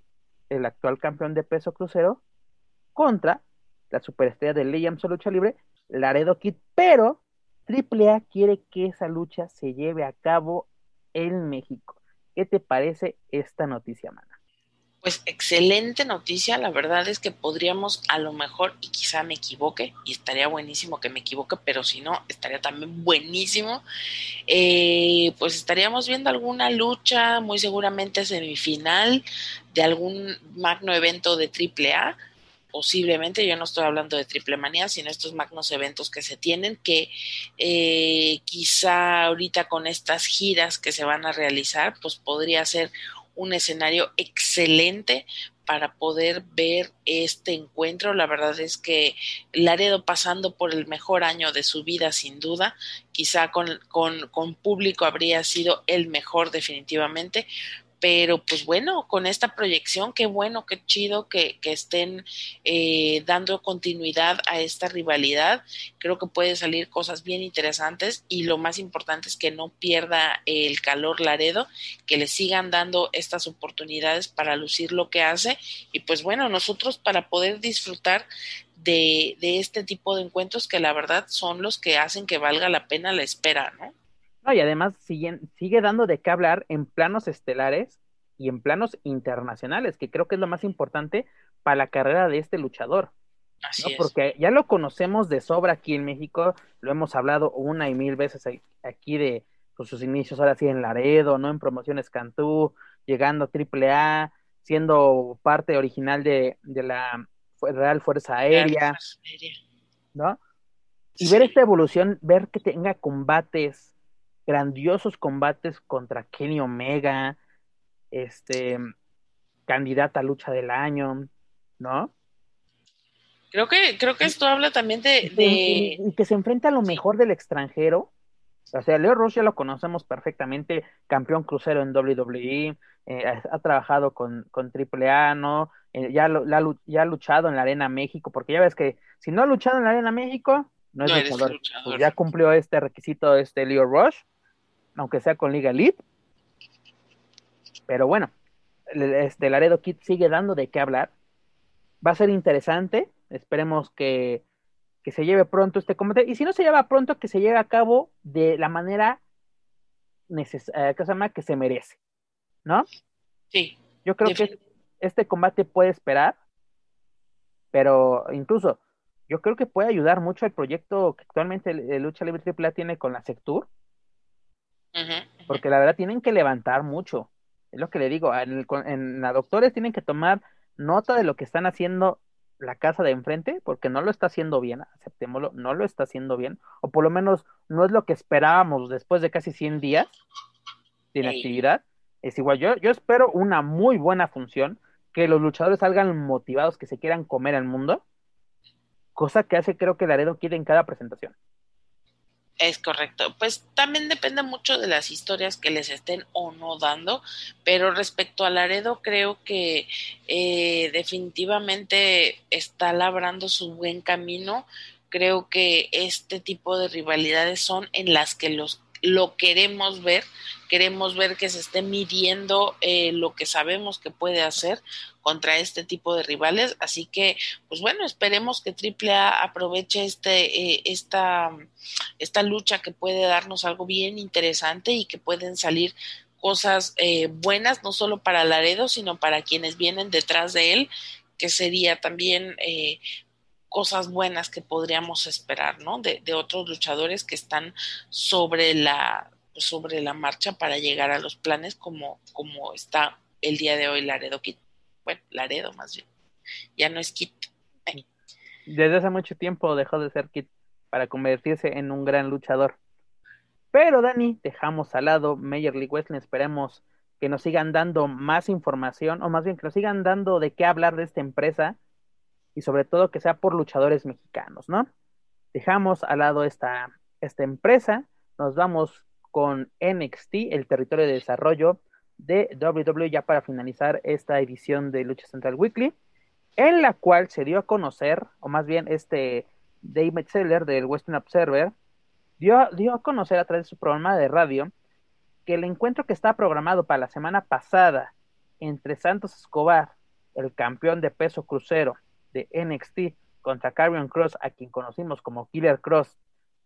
el actual campeón de peso crucero, contra la superestrella de Ley Lucha Libre, Laredo Kid, pero AAA quiere que esa lucha se lleve a cabo en México. ¿Qué te parece esta noticia, Mana? Pues excelente noticia, la verdad es que podríamos a lo mejor, y quizá me equivoque, y estaría buenísimo que me equivoque, pero si no, estaría también buenísimo, eh, pues estaríamos viendo alguna lucha, muy seguramente semifinal, de algún magno evento de AAA, posiblemente, yo no estoy hablando de triple manía, sino estos magnos eventos que se tienen, que eh, quizá ahorita con estas giras que se van a realizar, pues podría ser un escenario excelente para poder ver este encuentro. La verdad es que Laredo pasando por el mejor año de su vida, sin duda, quizá con, con, con público habría sido el mejor definitivamente, pero pues bueno, con esta proyección, qué bueno, qué chido que, estén eh, dando continuidad a esta rivalidad. Creo que puede salir cosas bien interesantes y lo más importante es que no pierda el calor Laredo, que le sigan dando estas oportunidades para lucir lo que hace y pues bueno, nosotros para poder disfrutar de, de este tipo de encuentros que la verdad son los que hacen que valga la pena la espera, ¿no? No, y además sigue, sigue dando de qué hablar en planos estelares y en planos internacionales, que creo que es lo más importante para la carrera de este luchador. Así Porque ya lo conocemos de sobra aquí en México, lo hemos hablado una y mil veces aquí de pues, sus inicios ahora sí en Laredo, ¿no? En Promociones Cantú, llegando a AAA, siendo parte original de, de la Real Fuerza Aérea, ¿no? Y ver esta evolución, ver que tenga combates grandiosos combates contra Kenny Omega, este, candidata a lucha del año, ¿no? Creo que, creo que esto habla también de... Y, que se enfrenta a lo mejor del extranjero. O sea, Leo Rush ya lo conocemos perfectamente, campeón crucero en WWE, eh, ha, trabajado con, con AAA, ¿no? Eh, ya, lo, ya ha luchado en la Arena México, porque ya ves que si no ha luchado en la Arena México, no es luchador. Pues ya cumplió este requisito este Leo Rush, aunque sea con Liga Elite. Pero bueno, este Laredo Kid sigue dando de qué hablar. Va a ser interesante. Esperemos que, se lleve pronto este combate. Y si no se lleva pronto, que se lleve a cabo de la manera eh, que, se llama? que se merece. ¿No? Sí. Yo creo que este combate puede esperar. Pero incluso, yo creo que puede ayudar mucho al proyecto que actualmente el, Lucha Libre AAA tiene con la Sectur. Porque la verdad tienen que levantar mucho. Es lo que le digo. En, en la doctores tienen que tomar nota de lo que están haciendo la casa de enfrente, porque no lo está haciendo bien, aceptémoslo, no lo está haciendo bien, o por lo menos no es lo que esperábamos después de casi 100 días de inactividad. Es igual, yo, yo espero una muy buena función, que los luchadores salgan motivados, que se quieran comer al mundo, cosa que hace creo que Laredo quiere en cada presentación. Es correcto. Pues también depende mucho de las historias que les estén o no dando, pero respecto a Laredo creo que eh, definitivamente está labrando su buen camino. Creo que este tipo de rivalidades son en las que los lo queremos ver, queremos ver que se esté midiendo eh, lo que sabemos que puede hacer contra este tipo de rivales. Así que, pues bueno, esperemos que AAA aproveche este, eh, esta, esta lucha que puede darnos algo bien interesante y que pueden salir cosas eh, buenas, no solo para Laredo, sino para quienes vienen detrás de él, que sería también eh, cosas buenas que podríamos esperar, ¿no? De, de, otros luchadores que están sobre la sobre la marcha para llegar a los planes como, como está el día de hoy Laredo Kit bueno, Laredo más bien, ya no es Kit. Desde hace mucho tiempo dejó de ser Kit para convertirse en un gran luchador. Pero Dani, dejamos al lado Major League Wrestling, esperemos que nos sigan dando más información, o más bien que nos sigan dando de qué hablar de esta empresa, y sobre todo que sea por luchadores mexicanos, ¿no? Dejamos al lado esta, esta empresa, nos vamos con NXT, el territorio de desarrollo, de WWE ya para finalizar esta edición de Lucha Central Weekly, en la cual se dio a conocer, o más bien este David Seller del Western Observer, dio, dio a conocer a través de su programa de radio que el encuentro que estaba programado para la semana pasada entre Santos Escobar, el campeón de peso crucero de NXT, contra Carrion Cross, a quien conocimos como Killer Cross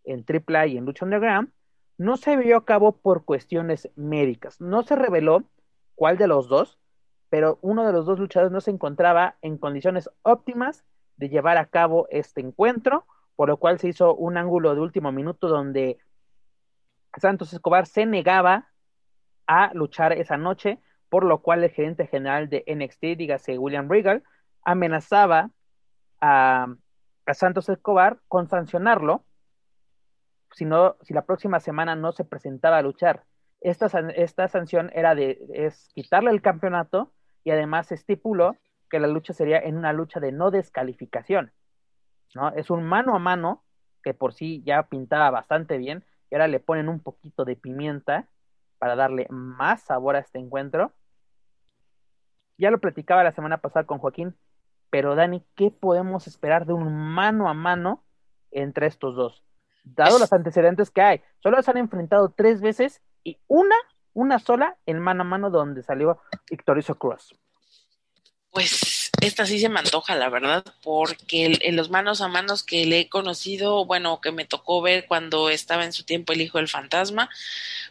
en AAA y en Lucha Underground, no se vio a cabo por cuestiones médicas. No se reveló cuál de los dos, pero uno de los dos luchadores no se encontraba en condiciones óptimas de llevar a cabo este encuentro, por lo cual se hizo un ángulo de último minuto donde Santos Escobar se negaba a luchar esa noche, por lo cual el gerente general de NXT, dígase William Regal, amenazaba a, Santos Escobar con sancionarlo si, si la próxima semana no se presentaba a luchar. Esta, esta sanción era de es quitarle el campeonato y además estipuló que la lucha sería en una lucha de no descalificación. ¿no? Es un mano a mano que por sí ya pintaba bastante bien y ahora le ponen un poquito de pimienta para darle más sabor a este encuentro. Ya lo platicaba la semana pasada con Joaquín, pero Dani, ¿qué podemos esperar de un mano a mano entre estos dos? dado los antecedentes que hay. Solo se han enfrentado tres veces y una, una sola en mano a mano donde salió Victorioso Cross. Pues esta sí se me antoja, la verdad, porque en los manos a manos que le he conocido, bueno, que me tocó ver cuando estaba en su tiempo el hijo del fantasma,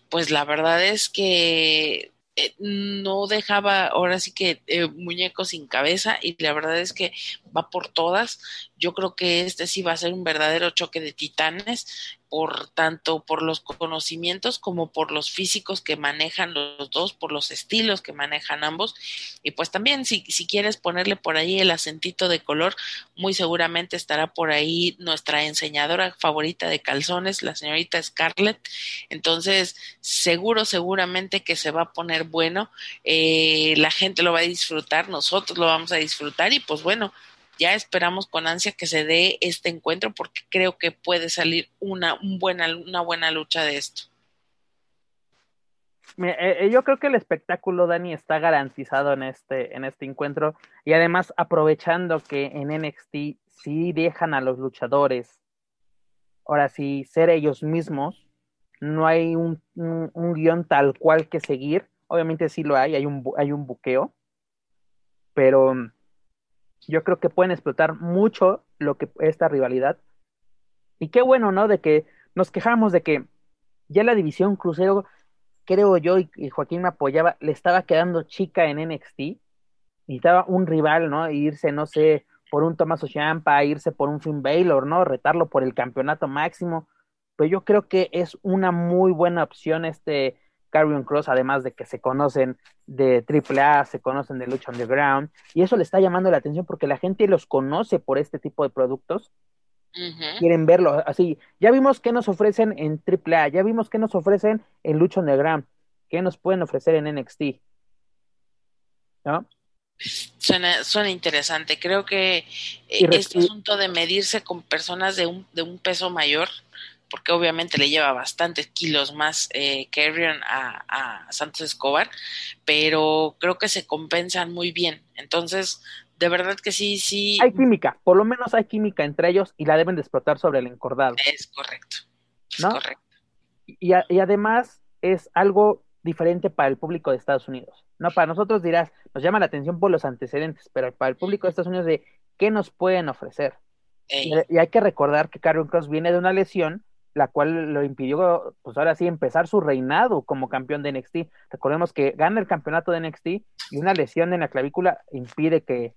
pues la verdad es que eh, no dejaba ahora sí que eh, muñecos sin cabeza y la verdad es que va por todas. Yo creo que este sí va a ser un verdadero choque de titanes por tanto por los conocimientos como por los físicos que manejan los dos, por los estilos que manejan ambos. Y pues también si, si quieres ponerle por ahí el acentito de color, muy seguramente estará por ahí nuestra enseñadora favorita de calzones, la señorita Scarlett. Entonces, seguro, seguramente que se va a poner bueno. Eh, la gente lo va a disfrutar, nosotros lo vamos a disfrutar y pues bueno, ya esperamos con ansia que se dé este encuentro porque creo que puede salir una, buena, una buena lucha de esto. Eh, eh, yo creo que el espectáculo, Dani, está garantizado en este, en este encuentro y además aprovechando que en NXT sí dejan a los luchadores, ahora sí, ser ellos mismos, no hay un, un, guion tal cual que seguir, obviamente sí lo hay, hay un, hay un buqueo, pero yo creo que pueden explotar mucho lo que esta rivalidad. Y qué bueno, ¿no? De que nos quejamos de que ya la división crucero, creo yo, y, Joaquín me apoyaba, le estaba quedando chica en NXT. Necesitaba un rival, ¿no? irse, no sé, por un Thomas O'Champa, irse por un Finn Baylor, ¿no? Retarlo por el campeonato máximo. Pero yo creo que es una muy buena opción este Carrion Cross, además de que se conocen de AAA, se conocen de Lucha Underground, y eso le está llamando la atención porque la gente los conoce por este tipo de productos. Quieren verlo así. Ya vimos qué nos ofrecen en AAA, ya vimos qué nos ofrecen en Lucha Underground, qué nos pueden ofrecer en NXT. ¿No? Suena, suena interesante. Creo que eh, este asunto de medirse con personas de un, de un peso mayor porque obviamente le lleva bastantes kilos más eh, a, Santos Escobar, pero creo que se compensan muy bien. Entonces, de verdad que sí, sí. Hay química, por lo menos hay química entre ellos y la deben de explotar sobre el encordado. Es correcto, es correcto. Y, y además es algo diferente para el público de Estados Unidos. No, para nosotros dirás, nos llama la atención por los antecedentes, pero para el público de Estados Unidos de qué nos pueden ofrecer. Y, hay que recordar que Carrion Cross viene de una lesión la cual lo impidió, pues ahora sí, empezar su reinado como campeón de NXT. Recordemos que gana el campeonato de NXT y una lesión en la clavícula impide que,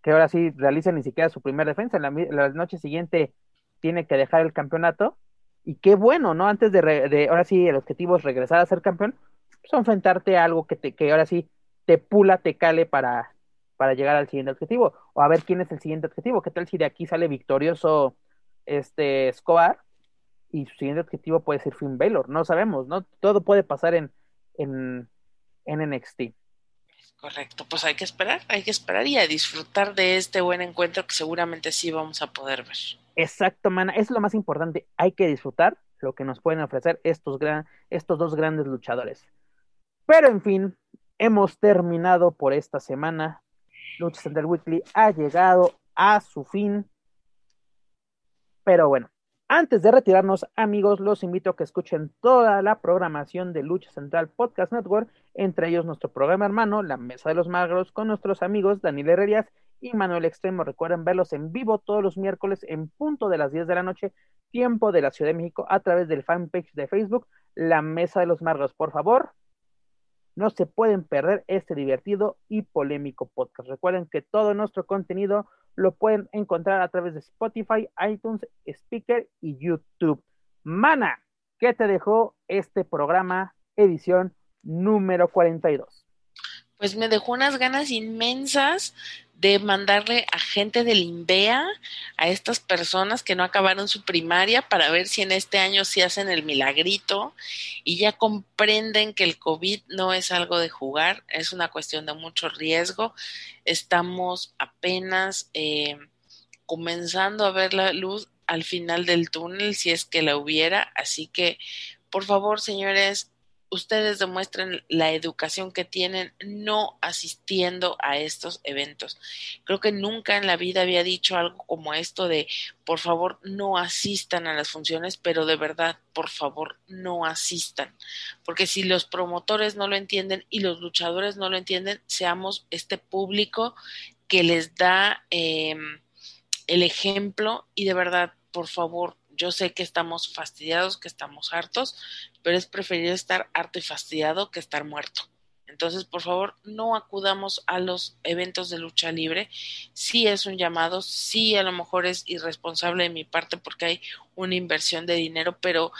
que ahora sí realice ni siquiera su primera defensa. En la, noche siguiente tiene que dejar el campeonato. Y qué bueno, ¿no? Antes de, de ahora sí, el objetivo es regresar a ser campeón, pues enfrentarte a algo que, te, que ahora sí te pula, te cale para, para llegar al siguiente objetivo. O a ver quién es el siguiente objetivo. ¿Qué tal si de aquí sale victorioso este Escobar? Y su siguiente objetivo puede ser Finn Baylor, no sabemos, ¿no? Todo puede pasar en, en, en NXT. Correcto, pues hay que esperar, hay que esperar y a disfrutar de este buen encuentro que seguramente sí vamos a poder ver. Exacto, mana, es lo más importante, hay que disfrutar lo que nos pueden ofrecer estos, gran, estos dos grandes luchadores. Pero en fin, hemos terminado por esta semana. Lucha Center Weekly ha llegado a su fin. Pero bueno, antes de retirarnos, amigos, los invito a que escuchen toda la programación de Lucha Central Podcast Network, entre ellos nuestro programa hermano, La Mesa de los Magros, con nuestros amigos Daniel Herrerías y Manuel Extremo. Recuerden verlos en vivo todos los miércoles en punto de las 10 de la noche, tiempo de la Ciudad de México, a través del fanpage de Facebook, La Mesa de los Magros. Por favor, no se pueden perder este divertido y polémico podcast. Recuerden que todo nuestro contenido lo pueden encontrar a través de Spotify, iTunes, Speaker y YouTube. Mana, ¿qué te dejó este programa, edición número 42? Pues me dejó unas ganas inmensas de mandarle a gente del INVEA, a estas personas que no acabaron su primaria, para ver si en este año sí hacen el milagrito y ya comprenden que el COVID no es algo de jugar, es una cuestión de mucho riesgo. Estamos apenas eh, comenzando a ver la luz al final del túnel, si es que la hubiera. Así que, por favor, señores, ustedes demuestren la educación que tienen no asistiendo a estos eventos. Creo que nunca en la vida había dicho algo como esto de, por favor, no asistan a las funciones, pero de verdad, por favor, no asistan. Porque si los promotores no lo entienden y los luchadores no lo entienden, seamos este público que les da em, el ejemplo y de verdad, por favor, yo sé que estamos fastidiados, que estamos hartos, pero es preferible estar harto y fastidiado que estar muerto. Entonces, por favor, no acudamos a los eventos de lucha libre. Sí es un llamado, sí a lo mejor es irresponsable de mi parte porque hay una inversión de dinero, pero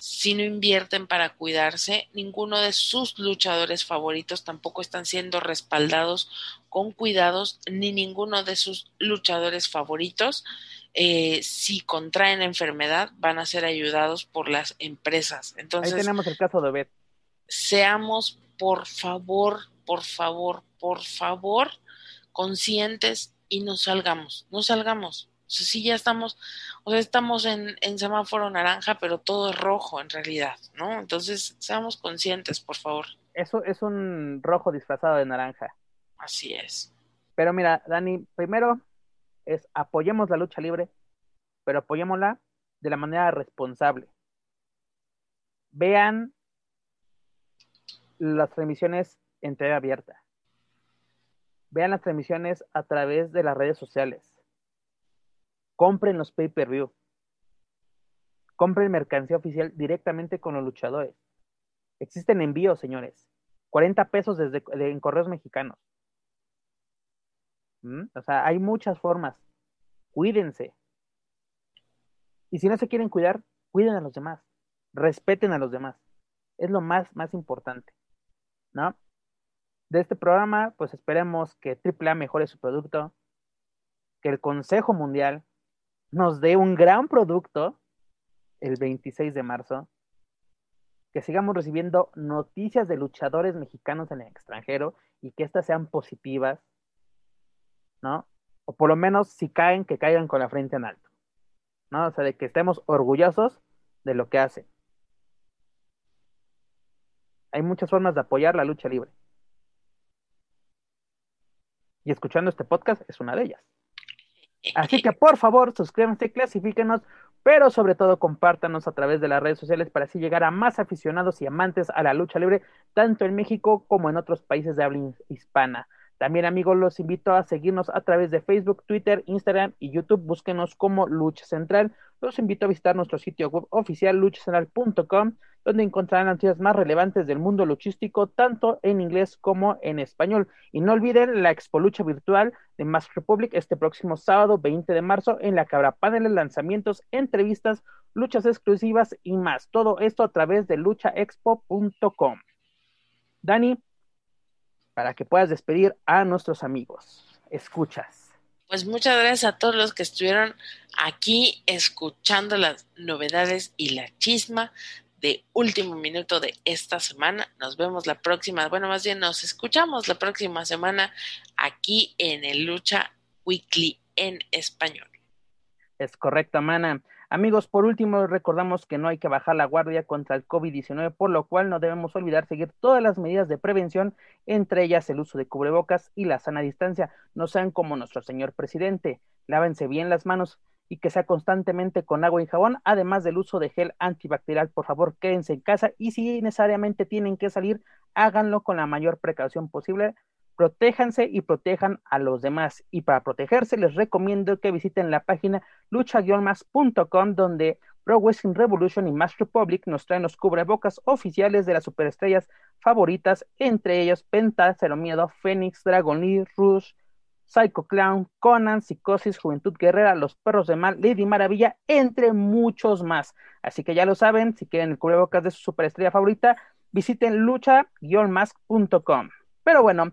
si no invierten para cuidarse, ninguno de sus luchadores favoritos tampoco están siendo respaldados con cuidados, ni ninguno de sus luchadores favoritos, eh, si contraen la enfermedad, van a ser ayudados por las empresas. Entonces, Ahí tenemos el caso de Beth. Seamos, por favor, por favor, por favor, conscientes y no salgamos, no salgamos. O sea, sí ya estamos, o sea, estamos en, en semáforo naranja, pero todo es rojo en realidad, ¿no? Entonces, seamos conscientes, por favor. Eso es un rojo disfrazado de naranja. Así es. Pero mira, Dani, primero es apoyemos la lucha libre, pero apoyémosla de la manera responsable. Vean las transmisiones en TV abierta. Vean las transmisiones a través de las redes sociales. Compren los pay-per-view. Compren mercancía oficial directamente con los luchadores. Existen envíos, señores. 40 pesos desde de, en correos mexicanos. ¿Mm? O sea, hay muchas formas. Cuídense. Y si no se quieren cuidar, cuiden a los demás. Respeten a los demás. Es lo más, más importante. ¿No? De este programa, pues esperemos que AAA mejore su producto, que el Consejo Mundial nos dé un gran producto el 26 de marzo, que sigamos recibiendo noticias de luchadores mexicanos en el extranjero y que éstas sean positivas, ¿no? O por lo menos si caen, que caigan con la frente en alto, ¿no? O sea, de que estemos orgullosos de lo que hacen. Hay muchas formas de apoyar la lucha libre. Y escuchando este podcast es una de ellas. Así que por favor, suscríbanse, clasifíquenos, pero sobre todo compártanos a través de las redes sociales para así llegar a más aficionados y amantes a la lucha libre, tanto en México como en otros países de habla hispana. También amigos, los invito a seguirnos a través de Facebook, Twitter, Instagram y YouTube. Búsquenos como Lucha Central. Los invito a visitar nuestro sitio web oficial luchacentral.com, donde encontrarán noticias más relevantes del mundo luchístico, tanto en inglés como en español. Y no olviden la Expo Lucha Virtual de Mask Republic este próximo sábado 20 de marzo, en la que habrá paneles, lanzamientos, entrevistas, luchas exclusivas y más. Todo esto a través de luchaexpo.com. Dani, para que puedas despedir a nuestros amigos. Escuchas. Pues muchas gracias a todos los que estuvieron aquí escuchando las novedades y la chisma de último minuto de esta semana. Nos vemos la próxima, bueno, más bien nos escuchamos la próxima semana aquí en el Lucha Weekly en español. Es correcto, Mana. Amigos, por último, recordamos que no hay que bajar la guardia contra el COVID-19, por lo cual no debemos olvidar seguir todas las medidas de prevención, entre ellas el uso de cubrebocas y la sana distancia. No sean como nuestro señor presidente, lávense bien las manos y que sea constantemente con agua y jabón, además del uso de gel antibacterial. Por favor, quédense en casa y si necesariamente tienen que salir, háganlo con la mayor precaución posible protéjanse y protejan a los demás. Y para protegerse les recomiendo que visiten la página lucha-más.com donde Pro Wrestling Revolution y Mass Republic nos traen los cubrebocas oficiales de las superestrellas favoritas, entre ellos Penta, Cero Miedo, Fénix, Dragon Lee, Rush, Psycho Clown, Conan, Psicosis, Juventud Guerrera, Los Perros de Mal, Lady Maravilla, entre muchos más. Así que ya lo saben, si quieren el cubrebocas de su superestrella favorita, visiten lucha-mask.com. Pero bueno,